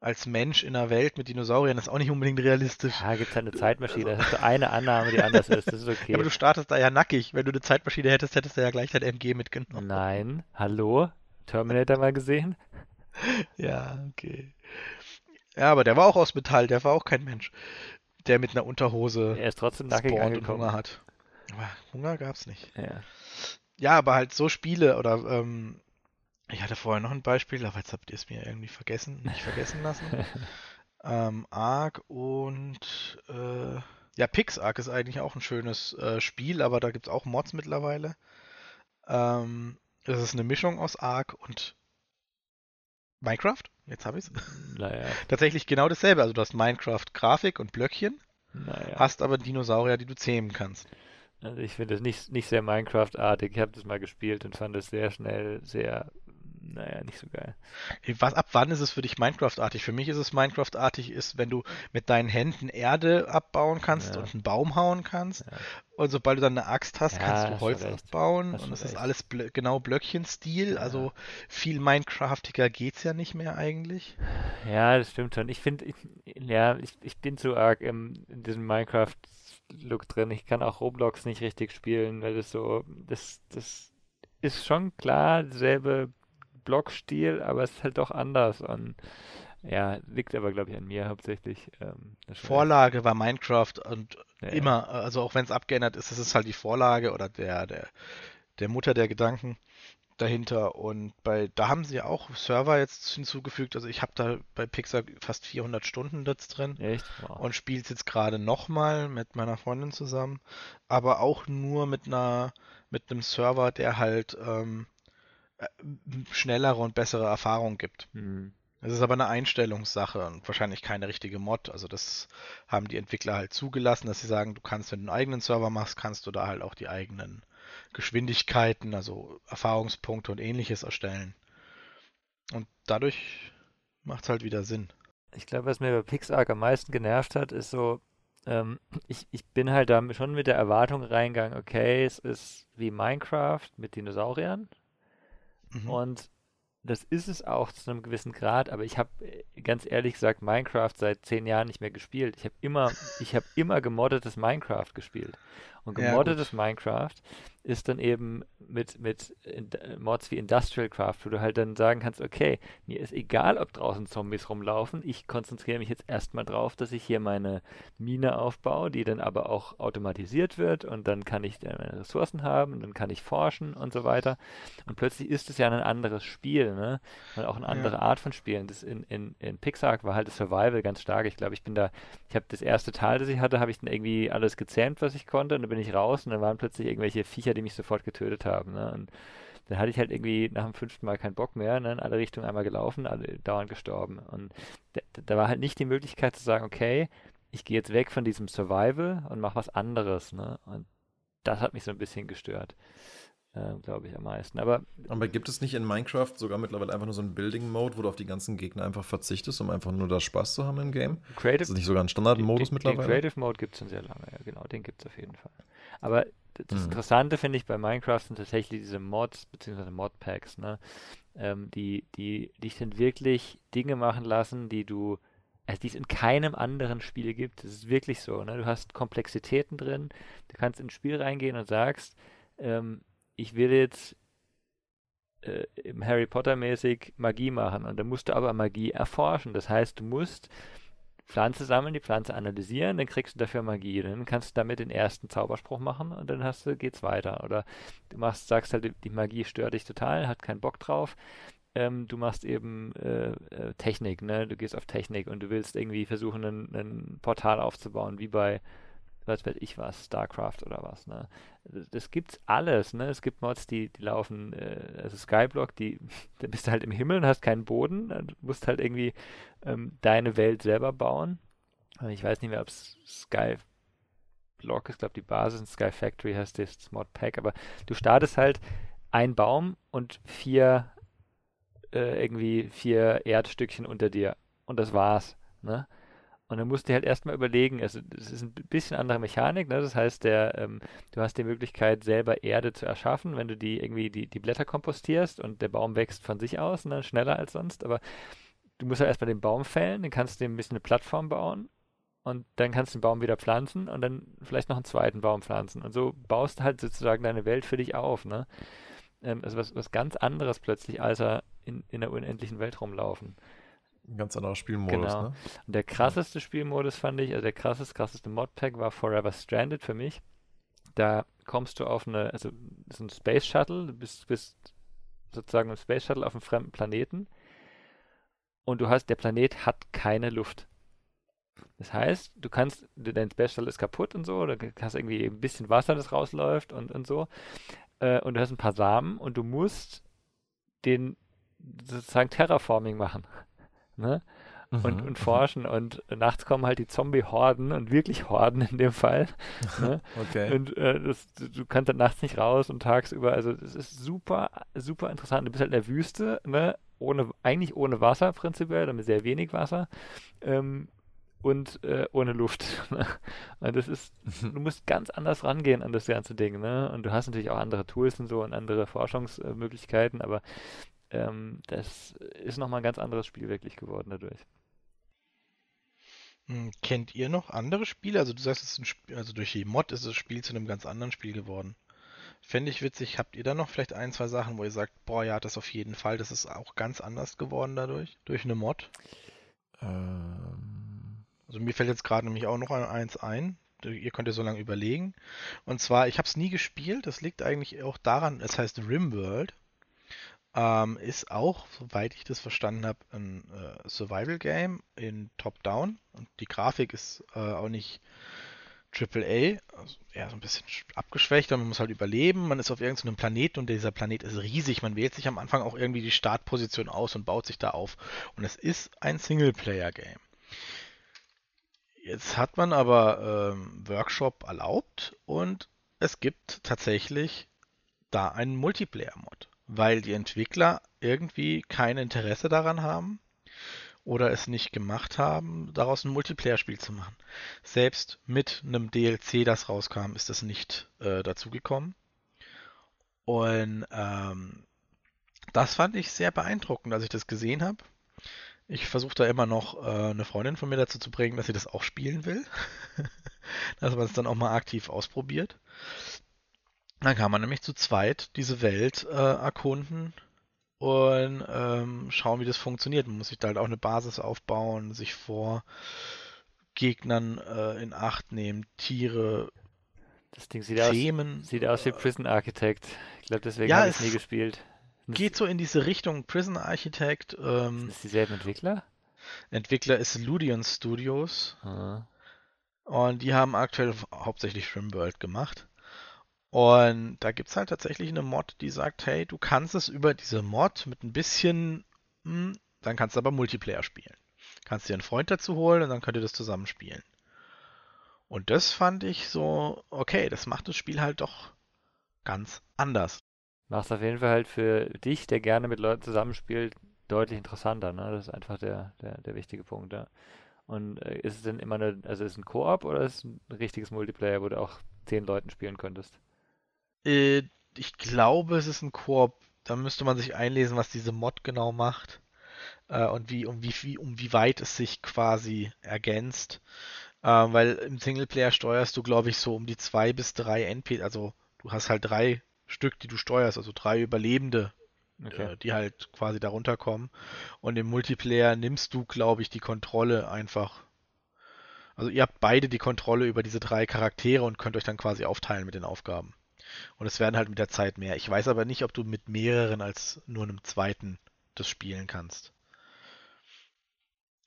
als Mensch in einer Welt mit Dinosauriern ist auch nicht unbedingt realistisch. Ja, gibt es halt eine Zeitmaschine. Das ist eine Annahme, die anders ist. Das ist okay. Ja, aber du startest da ja nackig. Wenn du eine Zeitmaschine hättest, hättest du ja gleich dein MG mitgenommen. Nein. Hallo? Terminator mal gesehen? Ja, okay. Ja, aber der war auch aus Metall. Der war auch kein Mensch. Der mit einer Unterhose. Er ist trotzdem nackig. Und Hunger hat. Aber Hunger gab's nicht. Ja. Ja, aber halt so Spiele oder ähm, Ich hatte vorher noch ein Beispiel, aber jetzt habt ihr es mir irgendwie vergessen, nicht vergessen lassen. ähm, Ark und äh, ja, PixArk ist eigentlich auch ein schönes äh, Spiel, aber da gibt es auch Mods mittlerweile. Ähm, es ist eine Mischung aus Ark und Minecraft. Jetzt habe ich es. Naja. Tatsächlich genau dasselbe. Also du hast Minecraft-Grafik und Blöckchen, Naja. hast aber Dinosaurier, die du zähmen kannst. Also ich finde das nicht, nicht sehr Minecraft-artig. Ich habe das mal gespielt und fand es sehr schnell, sehr, naja, nicht so geil. Was, ab wann ist es für dich Minecraft-artig? Für mich ist es Minecraft-artig, ist, wenn du mit deinen Händen Erde abbauen kannst Ja. und einen Baum hauen kannst. Ja. Und sobald du dann eine Axt hast, Ja, kannst du Holz abbauen. Und es ist alles blö genau Blöckchenstil. Also viel Minecraftiger geht's ja nicht mehr eigentlich. Ja, das stimmt schon. Ich finde, ich, ja, ich, ich bin zu arg im, in diesem Minecraft-Look drin. Ich kann auch Roblox nicht richtig spielen, weil das so, das, das ist schon klar, derselbe Blockstil, aber es ist halt doch anders. Und ja, liegt aber, glaube ich, an mir hauptsächlich. Ähm, Vorlage war Minecraft und Ja, immer, also auch wenn es abgeändert ist, es ist halt die Vorlage oder der, der, der Mutter der Gedanken dahinter. Und bei, da haben sie ja auch Server jetzt hinzugefügt. Also ich habe da bei Pixar fast 400 Stunden jetzt drin. Echt? Wow. und spiele es jetzt gerade nochmal mit meiner Freundin zusammen, aber auch nur mit einer mit einem Server, der halt ähm, äh, schnellere und bessere Erfahrung gibt. Hm. Es ist aber eine Einstellungssache und wahrscheinlich keine richtige Mod. Also das haben die Entwickler halt zugelassen, dass sie sagen, du kannst, wenn du einen eigenen Server machst, kannst du da halt auch die eigenen Geschwindigkeiten, also Erfahrungspunkte und ähnliches erstellen. Und dadurch macht es halt wieder Sinn. Ich glaube, was mir bei PixArk am meisten genervt hat, ist so, ähm, ich, ich bin halt da schon mit der Erwartung reingegangen, okay, es ist wie Minecraft mit Dinosauriern Mhm. und das ist es auch zu einem gewissen Grad, aber ich habe ganz ehrlich gesagt Minecraft seit zehn Jahren nicht mehr gespielt. Ich habe immer, ich habe immer gemoddetes Minecraft gespielt. Und Ja, gemoddetes Minecraft ist dann eben mit, mit In- Mods wie Industrial Craft, wo du halt dann sagen kannst, okay, mir ist egal, ob draußen Zombies rumlaufen, ich konzentriere mich jetzt erstmal drauf, dass ich hier meine Mine aufbaue, die dann aber auch automatisiert wird und dann kann ich meine Ressourcen haben und dann kann ich forschen und so weiter. Und plötzlich ist es ja ein anderes Spiel, ne? Und auch eine Ja. andere Art von Spielen. Das in, in, in Pixar war halt das Survival ganz stark. Ich glaube, ich bin da, ich habe das erste Tal, das ich hatte, habe ich dann irgendwie alles gezähmt, was ich konnte, und dann bin ich raus und dann waren plötzlich irgendwelche Viecher, die mich sofort getötet haben, ne? Und dann hatte ich halt irgendwie nach dem fünften Mal keinen Bock mehr, ne? in alle Richtungen einmal gelaufen, alle dauernd gestorben. Und da, da war halt nicht die Möglichkeit zu sagen, okay, ich gehe jetzt weg von diesem Survival und mache was anderes, ne? Und das hat mich so ein bisschen gestört, äh, glaube ich, am meisten. Aber Aber gibt es nicht in Minecraft sogar mittlerweile einfach nur so einen Building-Mode, wo du auf die ganzen Gegner einfach verzichtest, um einfach nur da Spaß zu haben im Game? Creative Ist das nicht sogar ein Standardmodus mittlerweile? Den Creative Mode gibt es schon sehr lange, ja, genau, den gibt es auf jeden Fall. Aber das Mhm. Interessante finde ich bei Minecraft sind tatsächlich diese Mods, beziehungsweise Modpacks, ne? Ähm, die, die dich dann wirklich Dinge machen lassen, die du, also die es in keinem anderen Spiel gibt. Das ist wirklich so, ne? Du hast Komplexitäten drin, du kannst ins Spiel reingehen und sagst, ähm, ich will jetzt äh, im Harry Potter mäßig Magie machen und dann musst du aber Magie erforschen. Das heißt, du musst Pflanze sammeln, die Pflanze analysieren, dann kriegst du dafür Magie. Dann kannst du damit den ersten Zauberspruch machen und dann hast du, geht's weiter. Oder du machst, sagst halt, die- Magie stört dich total, hat keinen Bock drauf. Ähm, du machst eben äh, äh, Technik, ne? Du gehst auf Technik und du willst irgendwie versuchen, ein, ein Portal aufzubauen, wie bei, was weiß ich was, StarCraft oder was, ne? Das, gibt's alles, ne? Es gibt Mods, die, die laufen, äh, also Skyblock, die, da bist du halt im Himmel und hast keinen Boden, du musst halt irgendwie ähm, deine Welt selber bauen. Ich weiß nicht mehr, ob es Skyblock ist, glaube die Basis in Sky Factory heißt das Modpack, aber du startest halt ein Baum und vier äh, irgendwie vier Erdstückchen unter dir und das war's, ne? Und dann musst du halt erstmal überlegen, also es ist ein bisschen andere Mechanik, ne? Das heißt, der, ähm, du hast die Möglichkeit, selber Erde zu erschaffen, wenn du die irgendwie die, die Blätter kompostierst und der Baum wächst von sich aus, ne? Schneller als sonst, aber du musst halt erstmal den Baum fällen, dann kannst du dir ein bisschen eine Plattform bauen und dann kannst du den Baum wieder pflanzen und dann vielleicht noch einen zweiten Baum pflanzen. Und so baust du halt sozusagen deine Welt für dich auf, ne? Ähm, also was, was ganz anderes plötzlich, als er in, in der unendlichen Welt rumlaufen. Ein ganz anderer Spielmodus, Genau. ne? Und der krasseste Spielmodus fand ich, also der krasseste, krasseste Modpack war Forever Stranded für mich. Da kommst du auf eine, also das ist ein Space Shuttle, du bist, bist sozusagen im Space Shuttle auf einem fremden Planeten und du hast, der Planet hat keine Luft. Das heißt, du kannst, dein Space Shuttle ist kaputt und so, oder hast irgendwie ein bisschen Wasser, das rausläuft und, und so. Äh, und du hast ein paar Samen und du musst den sozusagen Terraforming machen. Ne? und, mhm, und mhm. forschen und nachts kommen halt die Zombie-Horden und wirklich Horden in dem Fall. Ne? okay. Und äh, das, du kannst dann nachts nicht raus und tagsüber, also das ist super, super interessant. Du bist halt in der Wüste, ne? ohne, eigentlich ohne Wasser prinzipiell, damit sehr wenig Wasser. Ähm, und äh, ohne Luft. Ne? und das ist, du musst ganz anders rangehen an das ganze Ding, ne? Und du hast natürlich auch andere Tools und so und andere Forschungsmöglichkeiten, aber ähm, das ist nochmal ein ganz anderes Spiel wirklich geworden dadurch. Hm, kennt ihr noch andere Spiele? Also du sagst, es ist ein Spiel, also durch die Mod ist das Spiel zu einem ganz anderen Spiel geworden. Fände ich witzig. Habt ihr da noch vielleicht ein, zwei Sachen, wo ihr sagt, boah, ja, das auf jeden Fall, das ist auch ganz anders geworden dadurch, durch eine Mod? Ähm... Also mir fällt jetzt gerade nämlich auch noch eins ein. Ihr könnt ja so lange überlegen. Und zwar, ich habe es nie gespielt. Das liegt eigentlich auch daran, es heißt Rimworld. Ähm, ist auch, soweit ich das verstanden habe, ein äh, Survival-Game in Top-Down. Und die Grafik ist äh, auch nicht AAA, also eher so ein bisschen abgeschwächt, man muss halt überleben. Man ist auf irgendeinem Planeten und dieser Planet ist riesig. Man wählt sich am Anfang auch irgendwie die Startposition aus und baut sich da auf. Und es ist ein Singleplayer-Game. Jetzt hat man aber ähm, Workshop erlaubt und es gibt tatsächlich da einen Multiplayer-Mod weil die Entwickler irgendwie kein Interesse daran haben oder es nicht gemacht haben, daraus ein Multiplayer-Spiel zu machen. Selbst mit einem DLC, das rauskam, ist das nicht äh, dazugekommen. Und ähm, das fand ich sehr beeindruckend, als ich das gesehen habe. Ich versuche da immer noch äh, eine Freundin von mir dazu zu bringen, dass sie das auch spielen will. dass man es dann auch mal aktiv ausprobiert. Dann kann man nämlich zu zweit diese Welt äh, erkunden und ähm, schauen, wie das funktioniert. Man muss sich da halt auch eine Basis aufbauen, sich vor Gegnern äh, in Acht nehmen, Tiere, das Ding sieht Themen. Aus, sieht aus wie Prison Architect. Ich glaube, deswegen ja, habe ich es nie gespielt. Geht so in diese Richtung Prison Architect. Ähm, Sind das dieselben Entwickler? Entwickler ist Ludion Studios. Ah. Und die haben aktuell hauptsächlich Shrimworld gemacht. Und da gibt es halt tatsächlich eine Mod, die sagt, hey, du kannst es über diese Mod mit ein bisschen, hm, dann kannst du aber Multiplayer spielen. Kannst dir einen Freund dazu holen und dann könnt ihr das zusammen spielen. Und das fand ich so, okay, das macht das Spiel halt doch ganz anders. Macht es auf jeden Fall halt für dich, der gerne mit Leuten zusammenspielt, deutlich interessanter. Ne? Das ist einfach der, der, der wichtige Punkt. Ja. Und äh, ist es denn immer eine, also ist es ein Koop oder ist es ein richtiges Multiplayer, wo du auch zehn Leuten spielen könntest? Äh, ich glaube, es ist ein Koop. Da müsste man sich einlesen, was diese Mod genau macht. Äh, und wie, um wie, wie, um wie weit es sich quasi ergänzt. Äh, weil im Singleplayer steuerst du, glaube ich, so um die zwei bis drei NP, also du hast halt drei Stück, die du steuerst, also drei Überlebende, okay. äh, die halt quasi darunter kommen. Und im Multiplayer nimmst du, glaube ich, die Kontrolle einfach. Also ihr habt beide die Kontrolle über diese drei Charaktere und könnt euch dann quasi aufteilen mit den Aufgaben. Und es werden halt mit der Zeit mehr. Ich weiß aber nicht, ob du mit mehreren als nur einem zweiten das spielen kannst.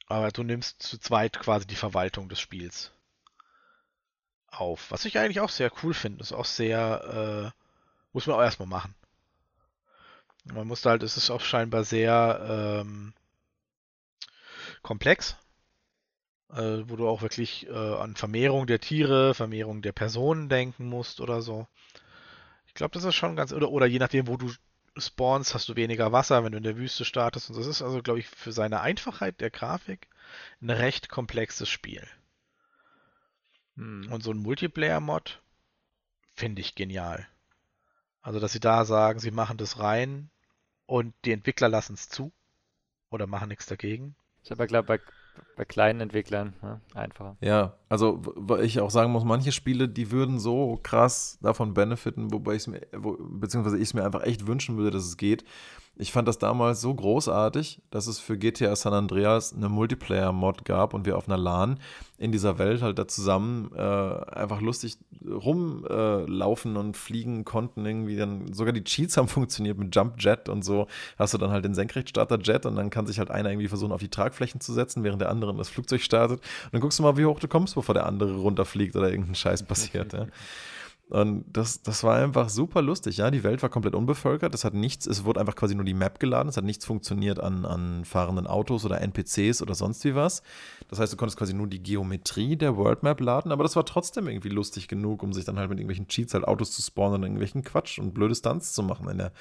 Aber du nimmst zu zweit quasi die Verwaltung des Spiels auf. Was ich eigentlich auch sehr cool finde. Ist auch sehr, äh, muss man auch erstmal machen. Man muss halt, es ist auch scheinbar sehr ähm, komplex, äh, wo du auch wirklich äh, an Vermehrung der Tiere, Vermehrung der Personen denken musst oder so. Ich glaube, das ist schon ganz. Oder, oder je nachdem, wo du spawnst, hast du weniger Wasser, wenn du in der Wüste startest. Und das ist also, glaube ich, für seine Einfachheit der Grafik ein recht komplexes Spiel. Hm. Und so ein Multiplayer-Mod finde ich genial. Also, dass sie da sagen, sie machen das rein und die Entwickler lassen es zu oder machen nichts dagegen. Ich aber glaube, bei bei kleinen Entwicklern ne? einfacher. Ja, also weil ich auch sagen muss, manche Spiele, die würden so krass davon benefiten, wobei ich es mir, wo, beziehungsweise ich es mir einfach echt wünschen würde, dass es geht. Ich fand das damals so großartig, dass es für GTA San Andreas eine Multiplayer-Mod gab und wir auf einer LAN in dieser Welt halt da zusammen äh, einfach lustig rumlaufen äh, und fliegen konnten. Irgendwie dann sogar die Cheats haben funktioniert mit Jump Jet und so. Hast du dann halt den Senkrechtstarter Jet und dann kann sich halt einer irgendwie versuchen, auf die Tragflächen zu setzen, während der andere das Flugzeug startet. Und dann guckst du mal, wie hoch du kommst, bevor der andere runterfliegt oder irgendein Scheiß passiert. ja. Und das, das war einfach super lustig, ja. Die Welt war komplett unbevölkert. Es hat nichts, es wurde einfach quasi nur die Map geladen. Es hat nichts funktioniert an, an fahrenden Autos oder NPCs oder sonst wie was. Das heißt, du konntest quasi nur die Geometrie der World Map laden, aber das war trotzdem irgendwie lustig genug, um sich dann halt mit irgendwelchen Cheats halt Autos zu spawnen und irgendwelchen Quatsch und blöde Stunts zu machen in der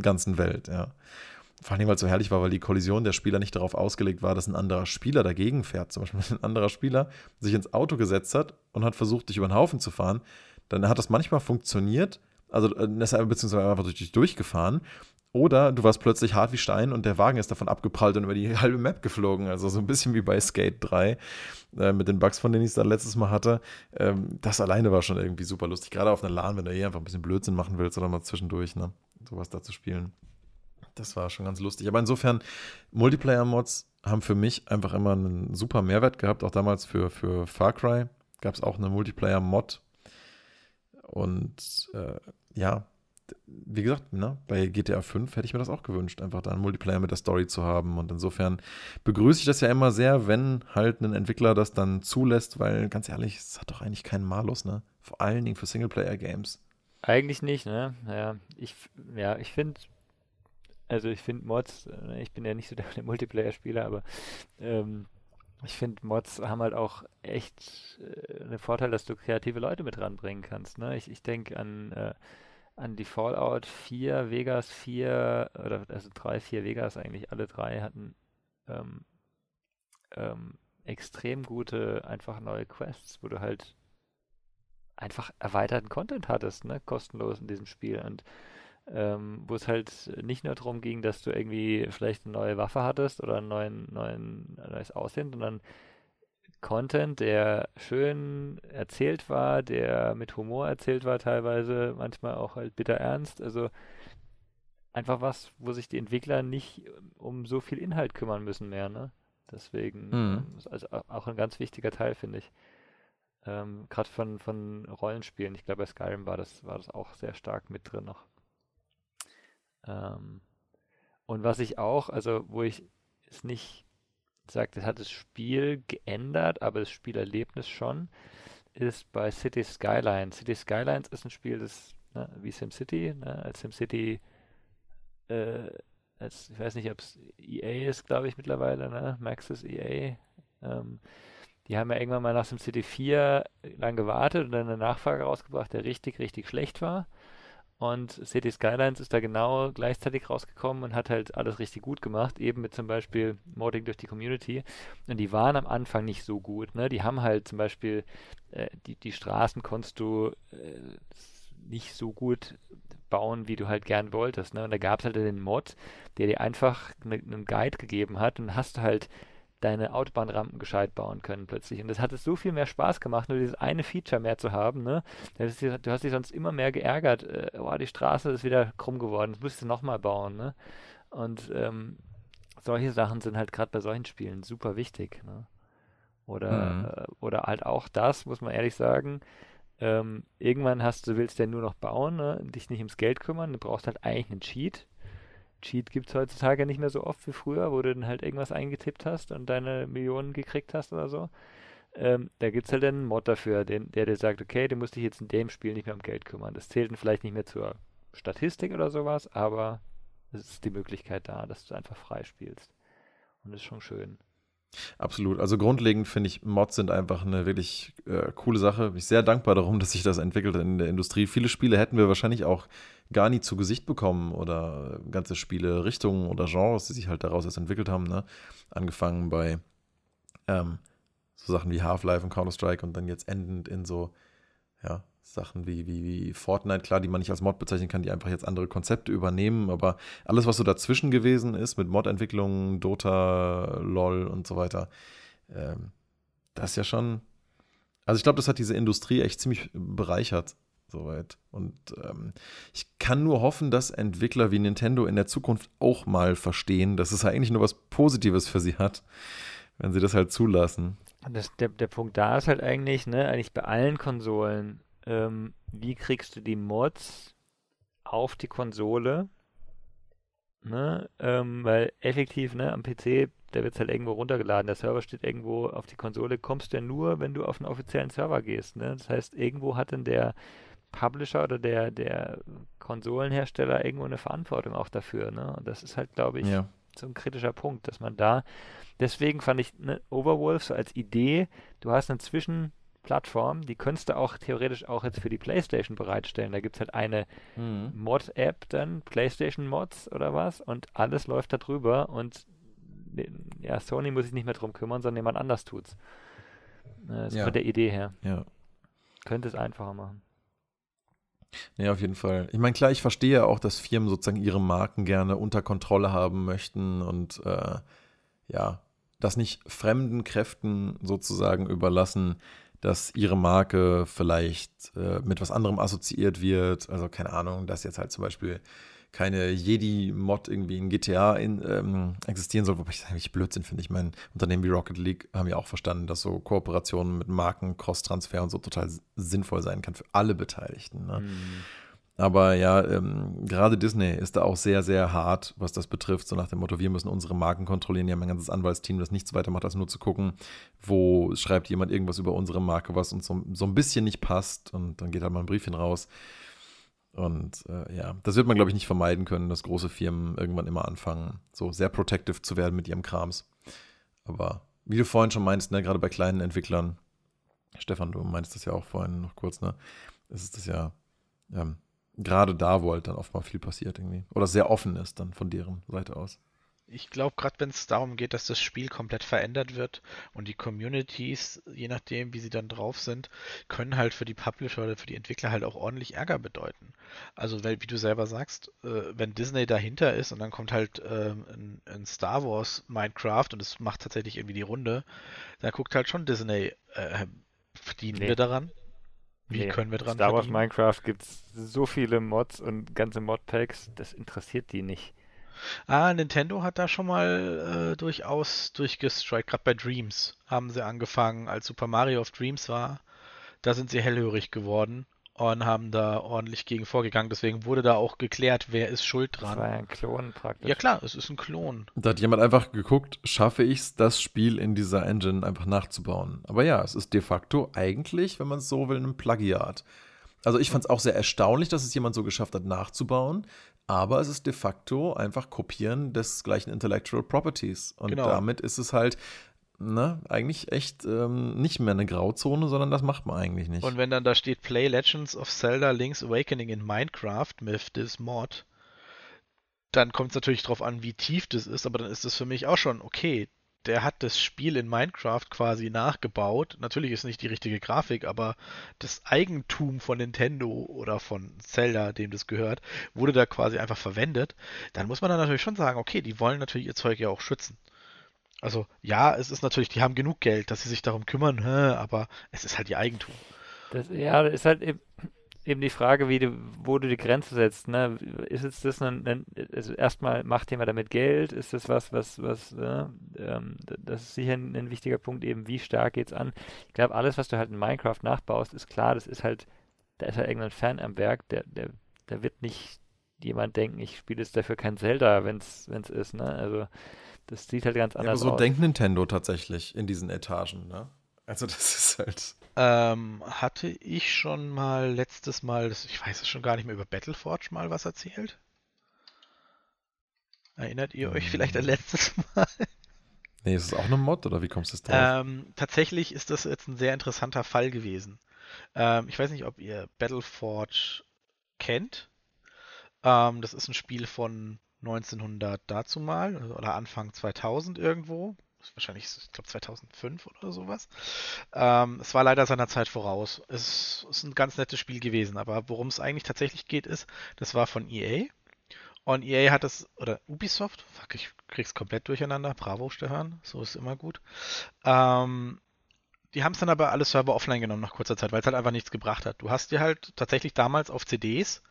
ganzen Welt, ja. Vor allem, weil es so herrlich war, weil die Kollision der Spieler nicht darauf ausgelegt war, dass ein anderer Spieler dagegen fährt. Zum Beispiel, wenn ein anderer Spieler sich ins Auto gesetzt hat und hat versucht, dich über den Haufen zu fahren, dann hat das manchmal funktioniert, also äh, beziehungsweise einfach durch dich durchgefahren. Oder du warst plötzlich hart wie Stein und der Wagen ist davon abgeprallt und über die halbe Map geflogen. Also so ein bisschen wie bei Skate 3 äh, mit den Bugs, von denen ich es da letztes Mal hatte. Ähm, das alleine war schon irgendwie super lustig. Gerade auf einer LAN, wenn du eh einfach ein bisschen Blödsinn machen willst oder mal zwischendurch, ne? Sowas da zu spielen. Das war schon ganz lustig. Aber insofern, Multiplayer-Mods haben für mich einfach immer einen super Mehrwert gehabt. Auch damals für, für Far Cry gab es auch eine Multiplayer-Mod, und äh, ja, wie gesagt, ne, bei GTA 5 hätte ich mir das auch gewünscht, einfach da einen Multiplayer mit der Story zu haben. Und insofern begrüße ich das ja immer sehr, wenn halt ein Entwickler das dann zulässt, weil ganz ehrlich, es hat doch eigentlich keinen Malus, ne? Vor allen Dingen für Singleplayer-Games. Eigentlich nicht, ne? Ja, ich, ja, ich finde, also ich finde Mods, äh, ich bin ja nicht so der, der Multiplayer-Spieler, aber ähm, ich finde, Mods haben halt auch echt äh, einen Vorteil, dass du kreative Leute mit ranbringen kannst. Ne? Ich, ich denke an, äh, an die Fallout 4, Vegas 4, oder also 3, 4 Vegas eigentlich, alle drei hatten ähm, ähm, extrem gute, einfach neue Quests, wo du halt einfach erweiterten Content hattest, ne? kostenlos in diesem Spiel. Und ähm, wo es halt nicht nur darum ging, dass du irgendwie vielleicht eine neue Waffe hattest oder einen neuen, neuen, ein neues Aussehen, sondern Content, der schön erzählt war, der mit Humor erzählt war teilweise, manchmal auch halt bitter ernst. Also einfach was, wo sich die Entwickler nicht um so viel Inhalt kümmern müssen mehr, ne? Deswegen mhm. ist also auch ein ganz wichtiger Teil, finde ich. Ähm, Gerade von, von Rollenspielen. Ich glaube, bei Skyrim war das, war das auch sehr stark mit drin noch. Ähm, und was ich auch, also wo ich es nicht sage, das hat das Spiel geändert, aber das Spielerlebnis schon, ist bei City Skylines. City Skylines ist ein Spiel, das ne, wie SimCity, ne, als SimCity, äh, als, ich weiß nicht, ob es EA ist, glaube ich mittlerweile, ne, Maxis EA. Ähm, die haben ja irgendwann mal nach SimCity 4 lang gewartet und dann eine Nachfrage rausgebracht, der richtig, richtig schlecht war. Und City Skylines ist da genau gleichzeitig rausgekommen und hat halt alles richtig gut gemacht, eben mit zum Beispiel Modding durch die Community. Und die waren am Anfang nicht so gut. Ne? Die haben halt zum Beispiel, äh, die, die Straßen konntest du äh, nicht so gut bauen, wie du halt gern wolltest. Ne? Und da gab es halt den Mod, der dir einfach ne, einen Guide gegeben hat und hast du halt deine Autobahnrampen gescheit bauen können plötzlich. Und das hat es so viel mehr Spaß gemacht, nur dieses eine Feature mehr zu haben. Ne? Du hast dich sonst immer mehr geärgert. Äh, oh, die Straße ist wieder krumm geworden, das musst du nochmal bauen. Ne? Und ähm, solche Sachen sind halt gerade bei solchen Spielen super wichtig. Ne? Oder, mhm. äh, oder halt auch das, muss man ehrlich sagen. Ähm, irgendwann hast du, willst du ja nur noch bauen, ne? dich nicht ums Geld kümmern, du brauchst halt eigentlich einen Cheat Cheat gibt es heutzutage nicht mehr so oft wie früher, wo du dann halt irgendwas eingetippt hast und deine Millionen gekriegt hast oder so. Ähm, da gibt es halt einen Mod dafür, den, der dir sagt, okay, du musst dich jetzt in dem Spiel nicht mehr um Geld kümmern. Das zählt dann vielleicht nicht mehr zur Statistik oder sowas, aber es ist die Möglichkeit da, dass du einfach frei spielst. Und das ist schon schön. Absolut. Also grundlegend finde ich, Mods sind einfach eine wirklich äh, coole Sache. Bin ich sehr dankbar darum, dass sich das entwickelt in der Industrie. Viele Spiele hätten wir wahrscheinlich auch gar nie zu Gesicht bekommen oder ganze Spiele, Richtungen oder Genres, die sich halt daraus erst entwickelt haben. Ne? Angefangen bei ähm, so Sachen wie Half-Life und Counter-Strike und dann jetzt endend in so, ja, Sachen wie, wie, wie Fortnite, klar, die man nicht als Mod bezeichnen kann, die einfach jetzt andere Konzepte übernehmen, aber alles, was so dazwischen gewesen ist, mit Mod-Entwicklung, Dota, LOL und so weiter, ähm, das ist ja schon, also ich glaube, das hat diese Industrie echt ziemlich bereichert Soweit. Und ähm, ich kann nur hoffen, dass Entwickler wie Nintendo in der Zukunft auch mal verstehen, dass es eigentlich nur was Positives für sie hat, wenn sie das halt zulassen. Das, der, der Punkt da ist halt eigentlich, ne, eigentlich bei allen Konsolen, ähm, wie kriegst du die Mods auf die Konsole? Ne, ähm, weil effektiv, ne, am PC, der wird halt irgendwo runtergeladen, der Server steht irgendwo auf die Konsole, kommst du ja nur, wenn du auf einen offiziellen Server gehst, ne? Das heißt, irgendwo hat dann der Publisher oder der, der Konsolenhersteller irgendwo eine Verantwortung auch dafür, ne? Und das ist halt, glaube ich, Ja. so ein kritischer Punkt, dass man da, deswegen fand ich ne, Overwolf so als Idee, du hast eine Zwischenplattform, die könntest du auch theoretisch auch jetzt für die Playstation bereitstellen. Da gibt es halt eine Mod-App dann, Playstation Mods oder was, und alles läuft da drüber und ne- ja, Sony muss sich nicht mehr drum kümmern, sondern jemand anders tut's. Äh, Das Ja. von der Idee her. Ja. Könnte es einfacher machen. Nee, auf jeden Fall. Ich meine, klar, ich verstehe auch, dass Firmen sozusagen ihre Marken gerne unter Kontrolle haben möchten und äh, ja, das nicht fremden Kräften sozusagen überlassen, dass ihre Marke vielleicht äh, mit was anderem assoziiert wird. Also keine Ahnung, dass jetzt halt zum Beispiel keine Jedi-Mod irgendwie in GTA in, ähm, existieren soll, wobei ich das eigentlich Blödsinn finde. Ich meine, Unternehmen wie Rocket League haben ja auch verstanden, dass so Kooperationen mit Marken, Cross-Transfer und so total sinnvoll sein kann für alle Beteiligten. Ne? Hm. Aber ja, ähm, gerade Disney ist da auch sehr, sehr hart, was das betrifft. So nach dem Motto, wir müssen unsere Marken kontrollieren. Die haben ein ganzes Anwaltsteam, das nichts weiter macht, als nur zu gucken, wo schreibt jemand irgendwas über unsere Marke, was uns so, so ein bisschen nicht passt. Und dann geht halt mal ein Briefchen raus. Und äh, ja, das wird man, glaube ich, nicht vermeiden können, dass große Firmen irgendwann immer anfangen, so sehr protective zu werden mit ihrem Krams. Aber wie du vorhin schon meinst, ne, gerade bei kleinen Entwicklern, Stefan, du meinst das ja auch vorhin noch kurz, ne? Es ist das ja, ähm, gerade da, wo halt dann oft mal viel passiert irgendwie. Oder sehr offen ist dann von deren Seite aus. Ich glaube, gerade wenn es darum geht, dass das Spiel komplett verändert wird und die Communities, je nachdem, wie sie dann drauf sind, können halt für die Publisher oder für die Entwickler halt auch ordentlich Ärger bedeuten. Also, weil, wie du selber sagst, äh, wenn Disney dahinter ist und dann kommt halt ähm, ein, ein Star Wars Minecraft und es macht tatsächlich irgendwie die Runde, dann guckt halt schon Disney, äh, verdienen Nee. wir daran? Wie Nee. können wir dran Star Wars verdienen? Minecraft gibt es so viele Mods und ganze Modpacks, das interessiert die nicht. Ah, Nintendo hat da schon mal äh, durchaus durchgestrikt. Gerade bei Dreams haben sie angefangen, als Super Mario of Dreams war. Da sind sie hellhörig geworden und haben da ordentlich gegen vorgegangen. Deswegen wurde da auch geklärt, wer ist schuld Das war dran. ja ein Klon praktisch. Ja klar, es ist ein Klon. Da hat jemand einfach geguckt, schaffe ich es, das Spiel in dieser Engine einfach nachzubauen. Aber ja, es ist de facto eigentlich, wenn man es so will, ein Plagiat. Also ich fand es auch sehr erstaunlich, dass es jemand so geschafft hat, nachzubauen. Aber es ist de facto einfach Kopieren des gleichen Intellectual Properties. Und Genau. damit ist es halt, ne, eigentlich echt ähm, nicht mehr eine Grauzone, sondern das macht man eigentlich nicht. Und wenn dann da steht Play Legends of Zelda Link's Awakening in Minecraft mit this Mod, dann kommt es natürlich drauf an, wie tief das ist, aber dann ist das für mich auch schon okay. Der hat das Spiel in Minecraft quasi nachgebaut. Natürlich ist nicht die richtige Grafik, aber das Eigentum von Nintendo oder von Zelda, dem das gehört, wurde da quasi einfach verwendet. Dann muss man dann natürlich schon sagen, okay, die wollen natürlich ihr Zeug ja auch schützen. Also ja, es ist natürlich, die haben genug Geld, dass sie sich darum kümmern, aber es ist halt ihr Eigentum. Das, ja, das ist halt eben, die Frage, wie du, wo du die Grenze setzt. Ne? Ist jetzt das ein, ein also erstmal macht jemand damit Geld? Ist das was, was, was, äh, ähm, das ist sicher ein, ein wichtiger Punkt, eben wie stark geht's an. Ich glaube, alles, was du halt in Minecraft nachbaust, ist klar, das ist halt, da ist halt irgendein Fan am Werk, der, der, der wird nicht jemand denken, ich spiele jetzt dafür kein Zelda, wenn es ist, ne? Also das sieht halt ganz Ja, aber anders so aus. denkt Nintendo tatsächlich in diesen Etagen, ne? Also das ist halt. Ähm, hatte ich schon mal letztes Mal, das, ich weiß es schon gar nicht mehr, über Battleforge mal was erzählt? Erinnert ihr euch vielleicht an Hm. letztes Mal? Nee, ist es auch eine Mod oder wie kommst du jetzt drauf? Ähm, tatsächlich ist das jetzt ein sehr interessanter Fall gewesen. Ähm, ich weiß nicht, ob ihr Battleforge kennt. Ähm, das ist ein Spiel von 1900 dazu mal oder Anfang 2000 irgendwo. Wahrscheinlich, ich glaube 2005 oder sowas. Ähm, es war leider seiner Zeit voraus. Es ist ein ganz nettes Spiel gewesen, aber worum es eigentlich tatsächlich geht, ist, das war von EA. Und EA hat es, oder Ubisoft, fuck, ich krieg's komplett durcheinander. Bravo, Stefan, so ist immer gut. Ähm, die haben es dann aber alle Server offline genommen nach kurzer Zeit, weil es halt einfach nichts gebracht hat. Du hast dir halt tatsächlich damals auf CDs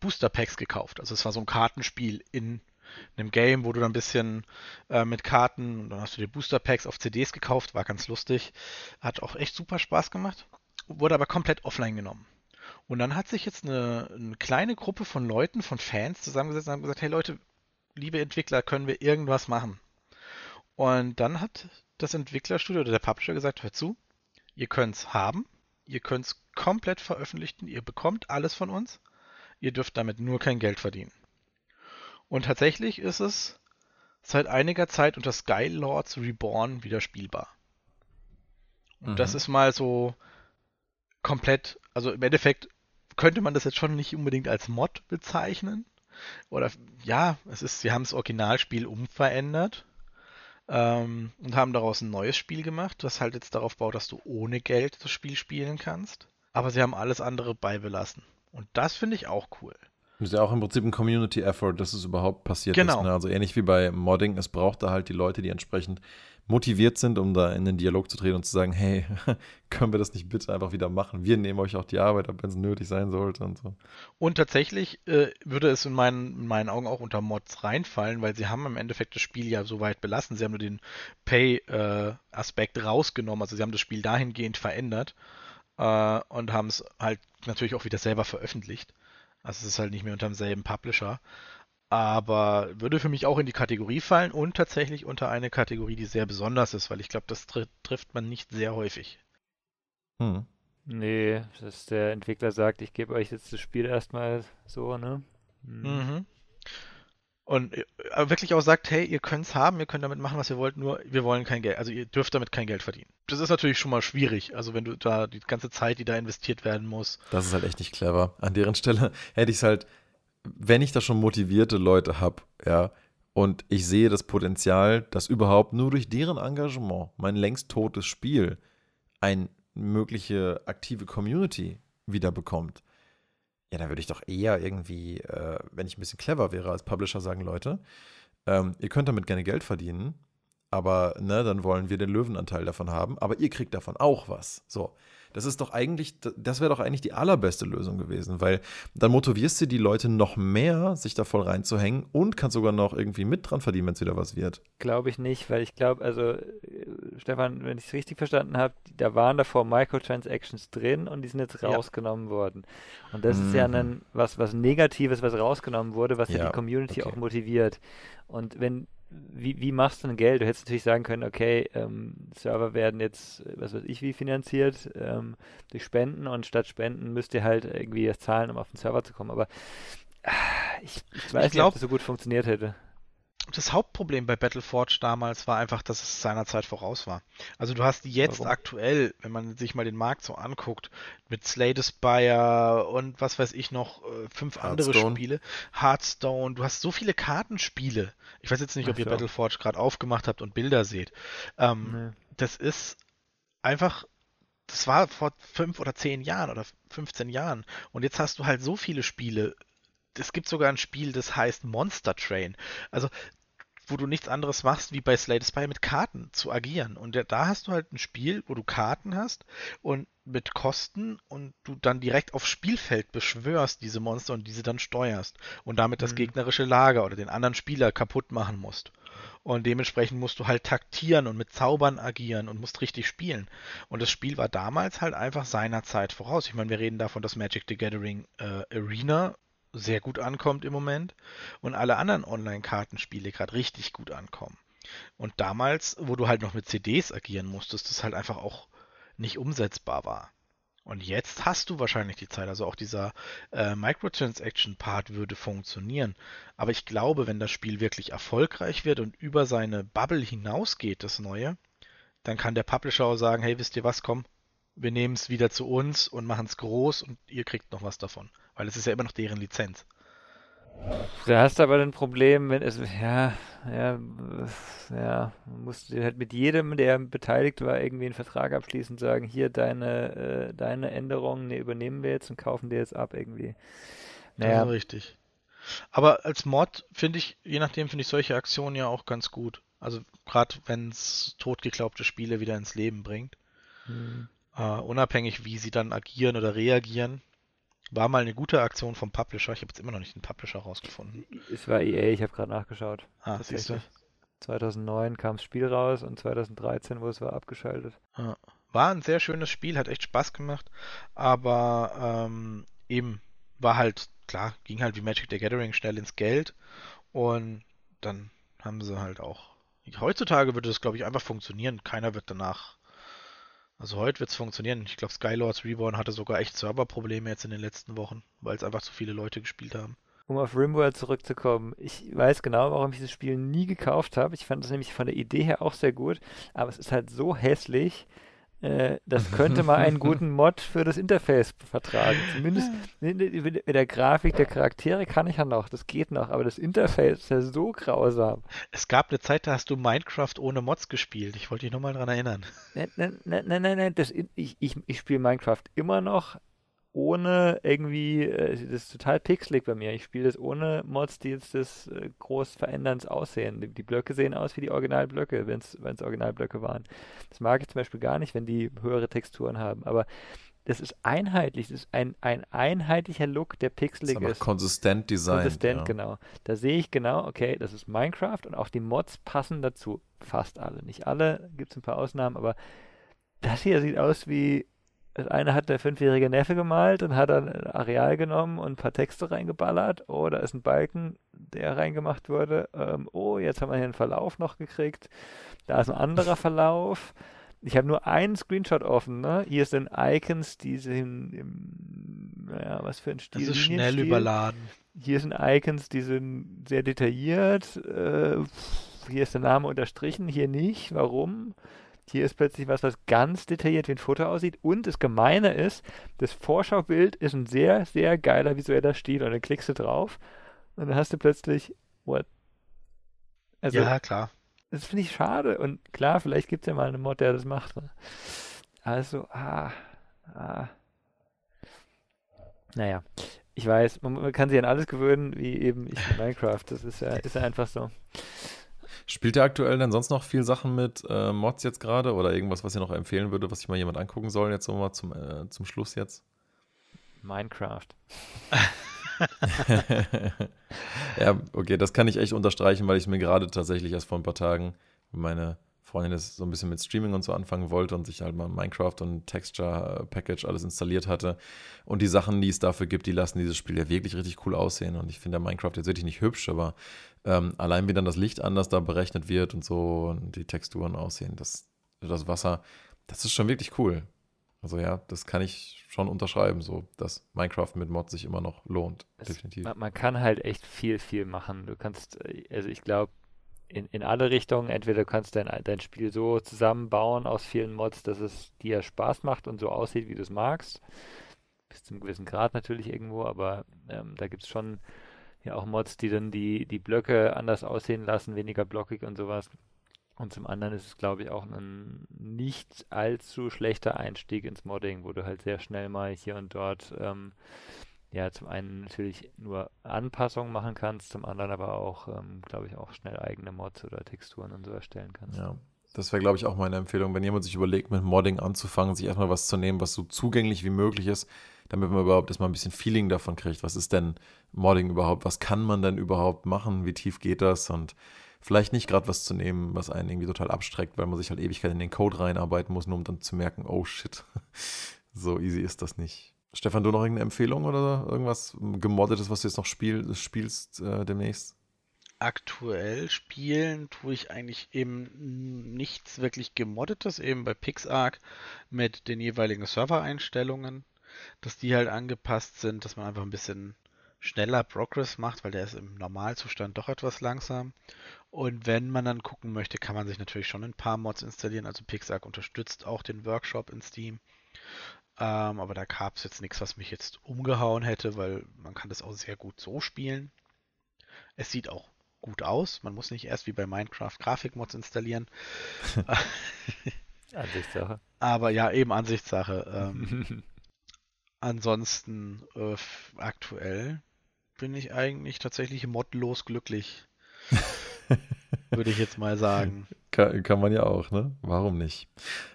Booster Packs gekauft. Also es war so ein Kartenspiel in einem Game, wo du dann ein bisschen äh, mit Karten, und dann hast du dir Booster Packs auf CDs gekauft, war ganz lustig. Hat auch echt super Spaß gemacht. Wurde aber komplett offline genommen. Und dann hat sich jetzt eine, eine kleine Gruppe von Leuten, von Fans zusammengesetzt und haben gesagt, hey Leute, liebe Entwickler, können wir irgendwas machen? Und dann hat das Entwicklerstudio oder der Publisher gesagt, hört zu, ihr könnt es haben, ihr könnt es komplett veröffentlichen, ihr bekommt alles von uns, ihr dürft damit nur kein Geld verdienen. Und tatsächlich ist es seit einiger Zeit unter Skylords Reborn wieder spielbar. Und mhm. das ist mal so komplett, also im Endeffekt könnte man das jetzt schon nicht unbedingt als Mod bezeichnen. Oder ja, es ist, sie haben das Originalspiel umverändert ähm, und haben daraus ein neues Spiel gemacht, das halt jetzt darauf baut, dass du ohne Geld das Spiel spielen kannst. Aber sie haben alles andere beibelassen. Und das finde ich auch cool. Das ist ja auch im Prinzip ein Community-Effort, dass es überhaupt passiert genau. ist. Ne? Also ähnlich wie bei Modding, es braucht da halt die Leute, die entsprechend motiviert sind, um da in den Dialog zu treten und zu sagen, hey, können wir das nicht bitte einfach wieder machen? Wir nehmen euch auch die Arbeit ab, wenn es nötig sein sollte und so. Und tatsächlich äh, würde es in meinen, in meinen Augen auch unter Mods reinfallen, weil sie haben im Endeffekt das Spiel ja so weit belassen. Sie haben nur den Pay-Aspekt äh, rausgenommen, also sie haben das Spiel dahingehend verändert äh, und haben es halt natürlich auch wieder selber veröffentlicht. Also es ist halt nicht mehr unter demselben Publisher aber würde für mich auch in die Kategorie fallen und tatsächlich unter eine Kategorie, die sehr besonders ist, weil ich glaube, das tr trifft man nicht sehr häufig. Hm. Nee, dass der Entwickler sagt, ich gebe euch jetzt das Spiel erstmal so, ne? Hm. Mhm. Und äh, wirklich auch sagt, hey, ihr könnt es haben, ihr könnt damit machen, was ihr wollt, nur wir wollen kein Geld. Also ihr dürft damit kein Geld verdienen. Das ist natürlich schon mal schwierig. Also wenn du da die ganze Zeit, die da investiert werden muss. Das ist halt echt nicht clever. An deren Stelle hätte ich es halt wenn ich da schon motivierte Leute habe, ja, und ich sehe das Potenzial, dass überhaupt nur durch deren Engagement mein längst totes Spiel eine mögliche aktive Community wieder bekommt, ja, dann würde ich doch eher irgendwie, äh, wenn ich ein bisschen clever wäre als Publisher, sagen, Leute, ähm, ihr könnt damit gerne Geld verdienen, aber ne, dann wollen wir den Löwenanteil davon haben, aber ihr kriegt davon auch was. So. Das ist doch eigentlich, das wäre doch eigentlich die allerbeste Lösung gewesen, weil dann motivierst du die Leute noch mehr, sich da voll reinzuhängen und kannst sogar noch irgendwie mit dran verdienen, wenn es wieder was wird. Glaube ich nicht, weil ich glaube, also Stefan, wenn ich es richtig verstanden habe, da waren davor Microtransactions drin und die sind jetzt rausgenommen ja. worden. Und das mhm. ist ja mhm. ein, was, was Negatives, was rausgenommen wurde, was ja, ja die Community okay. auch motiviert. Und wenn wie, wie machst du denn Geld? Du hättest natürlich sagen können, okay, ähm, Server werden jetzt, was weiß ich, wie finanziert, ähm, durch Spenden und statt Spenden müsst ihr halt irgendwie das zahlen, um auf den Server zu kommen. Aber äh, ich, ich, weiß ich glaub, nicht, ob das so gut funktioniert hätte das Hauptproblem bei Battleforge damals war einfach, dass es seiner Zeit voraus war. Also du hast jetzt Warum? aktuell, wenn man sich mal den Markt so anguckt, mit Slay the Spire und was weiß ich noch, äh, fünf andere Spiele, Hearthstone, du hast so viele Kartenspiele. Ich weiß jetzt nicht, ob ihr Battleforge gerade aufgemacht habt und Bilder seht. Ähm, nee. Das ist einfach das war vor fünf oder zehn Jahren oder 15 Jahren. Und jetzt hast du halt so viele Spiele. Es gibt sogar ein Spiel, das heißt Monster Train. Also wo du nichts anderes machst, wie bei Slay the Spire mit Karten zu agieren. Und da hast du halt ein Spiel, wo du Karten hast und mit Kosten und du dann direkt aufs Spielfeld beschwörst diese Monster und diese dann steuerst und damit das mhm. gegnerische Lager oder den anderen Spieler kaputt machen musst. Und dementsprechend musst du halt taktieren und mit Zaubern agieren und musst richtig spielen. Und das Spiel war damals halt einfach seiner Zeit voraus. Ich meine, wir reden davon, dass Magic the Gathering äh, Arena sehr gut ankommt im Moment und alle anderen Online-Kartenspiele gerade richtig gut ankommen. Und damals, wo du halt noch mit CDs agieren musstest, das halt einfach auch nicht umsetzbar war. Und jetzt hast du wahrscheinlich die Zeit, also auch dieser äh, Microtransaction-Part würde funktionieren. Aber ich glaube, wenn das Spiel wirklich erfolgreich wird und über seine Bubble hinausgeht, das Neue, dann kann der Publisher auch sagen, hey, wisst ihr was, komm, wir nehmen es wieder zu uns und machen es groß und ihr kriegt noch was davon. Weil es ist ja immer noch deren Lizenz. Da hast du aber ein Problem, wenn es, ja, ja, ja, musst du halt mit jedem, der beteiligt war, irgendwie einen Vertrag abschließen und sagen, hier deine, äh, deine Änderungen ne, übernehmen wir jetzt und kaufen dir jetzt ab irgendwie. Naja. Ja, richtig. Aber als Mod finde ich, je nachdem finde ich solche Aktionen ja auch ganz gut. Also gerade wenn es totgeglaubte Spiele wieder ins Leben bringt. Mhm. Uh, unabhängig, wie sie dann agieren oder reagieren. War mal eine gute Aktion vom Publisher. Ich habe jetzt immer noch nicht den Publisher rausgefunden. Es war EA, ich habe gerade nachgeschaut. Ah, siehst du. 2009 kam das Spiel raus und 2013 wurde es war abgeschaltet. War ein sehr schönes Spiel, hat echt Spaß gemacht, aber ähm, eben war halt, klar, ging halt wie Magic the Gathering schnell ins Geld und dann haben sie halt auch. Heutzutage würde das, glaube ich, einfach funktionieren. Keiner wird danach also heute wird es funktionieren. Ich glaube, Skylords Reborn hatte sogar echt Serverprobleme jetzt in den letzten Wochen, weil es einfach zu viele Leute gespielt haben. Um auf Rimworld zurückzukommen, ich weiß genau, warum ich dieses Spiel nie gekauft habe. Ich fand es nämlich von der Idee her auch sehr gut, aber es ist halt so hässlich, äh, das könnte mal einen guten Mod für das Interface vertragen. Zumindest mit der Grafik der Charaktere kann ich ja noch, das geht noch, aber das Interface ist ja so grausam. Es gab eine Zeit, da hast du Minecraft ohne Mods gespielt. Ich wollte dich nur mal dran erinnern. Nein, nein, nein, nein, nein, das, ich, ich, ich spiele Minecraft immer noch, ohne irgendwie, äh, das ist total pixelig bei mir. Ich spiele das ohne Mods, die jetzt das äh, groß verändern aussehen. Die, die, Blöcke sehen aus wie die Originalblöcke, wenn es Originalblöcke waren. Das mag ich zum Beispiel gar nicht, wenn die höhere Texturen haben. Aber das ist einheitlich, das ist ein, ein einheitlicher Look, der pixelig ist. ist. Konsistent Design. Konsistent, ja. genau. Da sehe ich genau, okay, das ist Minecraft und auch die Mods passen dazu. Fast alle. Nicht alle, gibt es ein paar Ausnahmen, aber das hier sieht aus wie das eine hat der fünfjährige Neffe gemalt und hat dann ein Areal genommen und ein paar Texte reingeballert. Oh, da ist ein Balken, der reingemacht wurde. Ähm, oh, jetzt haben wir hier einen Verlauf noch gekriegt. Da ist ein anderer Verlauf. Ich habe nur einen Screenshot offen. Ne? Hier sind Icons, die sind im, naja, was für ein Stil. Das ist schnell überladen. Hier sind Icons, die sind sehr detailliert. Äh, hier ist der Name unterstrichen, hier nicht. Warum? Hier ist plötzlich was, was ganz detailliert wie ein Foto aussieht. Und das Gemeine ist, das Vorschaubild ist ein sehr, sehr geiler visueller Stil. Und dann klickst du drauf und dann hast du plötzlich, what? Also, ja, klar. Das finde ich schade. Und klar, vielleicht gibt es ja mal einen Mod, der das macht. Ne? Also, ah, ah. Naja, ich weiß, man, man, kann sich an alles gewöhnen, wie eben ich in Minecraft. Das ist ja, ist ja einfach so. Spielt ihr aktuell denn sonst noch viel Sachen mit äh, Mods jetzt gerade oder irgendwas, was ihr noch empfehlen würde, was sich mal jemand angucken soll, jetzt so mal zum, äh, zum Schluss jetzt? Minecraft. ja, okay, das kann ich echt unterstreichen, weil ich mir gerade tatsächlich erst vor ein paar Tagen meine Freundin das so ein bisschen mit Streaming und so anfangen wollte und sich halt mal Minecraft und Texture Package alles installiert hatte. Und die Sachen, die es dafür gibt, die lassen dieses Spiel ja wirklich richtig cool aussehen. Und ich finde Minecraft jetzt wirklich nicht hübsch, aber ähm, allein wie dann das Licht anders da berechnet wird und so und die Texturen aussehen, das, das Wasser, das ist schon wirklich cool. Also ja, das kann ich schon unterschreiben, so dass Minecraft mit Mod sich immer noch lohnt, es, definitiv. Man, man, kann halt echt viel, viel machen. Du kannst, also ich glaube, in, in alle Richtungen. Entweder du kannst dein, dein Spiel so zusammenbauen aus vielen Mods, dass es dir Spaß macht und so aussieht, wie du es magst. Bis zum gewissen Grad natürlich irgendwo, aber ähm, da gibt es schon ja auch Mods, die dann die, die Blöcke anders aussehen lassen, weniger blockig und sowas. Und zum anderen ist es, glaube ich, auch ein nicht allzu schlechter Einstieg ins Modding, wo du halt sehr schnell mal hier und dort ähm, ja zum einen natürlich nur Anpassungen machen kannst, zum anderen aber auch, ähm, glaube ich, auch schnell eigene Mods oder Texturen und so erstellen kannst. Ja, das wäre, glaube ich, auch meine Empfehlung, wenn jemand sich überlegt, mit Modding anzufangen, sich erstmal was zu nehmen, was so zugänglich wie möglich ist, damit man überhaupt erstmal ein bisschen Feeling davon kriegt. Was ist denn Modding überhaupt? Was kann man denn überhaupt machen? Wie tief geht das? Und vielleicht nicht gerade was zu nehmen, was einen irgendwie total abstreckt, weil man sich halt Ewigkeit in den Code reinarbeiten muss, nur um dann zu merken, oh shit, so easy ist das nicht. Stefan, du noch irgendeine Empfehlung oder irgendwas gemoddetes, was du jetzt noch spiel, spielst äh, demnächst? Aktuell spielen tue ich eigentlich eben nichts wirklich gemoddetes, eben bei PixArk mit den jeweiligen Servereinstellungen, dass die halt angepasst sind, dass man einfach ein bisschen schneller Progress macht, weil der ist im Normalzustand doch etwas langsam. Und wenn man dann gucken möchte, kann man sich natürlich schon ein paar Mods installieren. Also PixArk unterstützt auch den Workshop in Steam. Ähm, aber da gab es jetzt nichts, was mich jetzt umgehauen hätte, weil man kann das auch sehr gut so spielen. Es sieht auch gut aus. Man muss nicht erst wie bei Minecraft Grafikmods installieren. Ansichtssache. Aber ja, eben Ansichtssache. Ähm, ansonsten äh, aktuell bin ich eigentlich tatsächlich modlos glücklich. Würde ich jetzt mal sagen. Kann, kann man ja auch, ne? Warum nicht?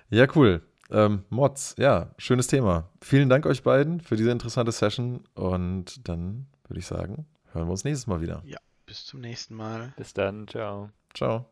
Ja, cool. Ähm, Mods, ja, schönes Thema. Vielen Dank euch beiden für diese interessante Session und dann würde ich sagen, hören wir uns nächstes Mal wieder. Ja, bis zum nächsten Mal. Bis dann, ciao. Ciao.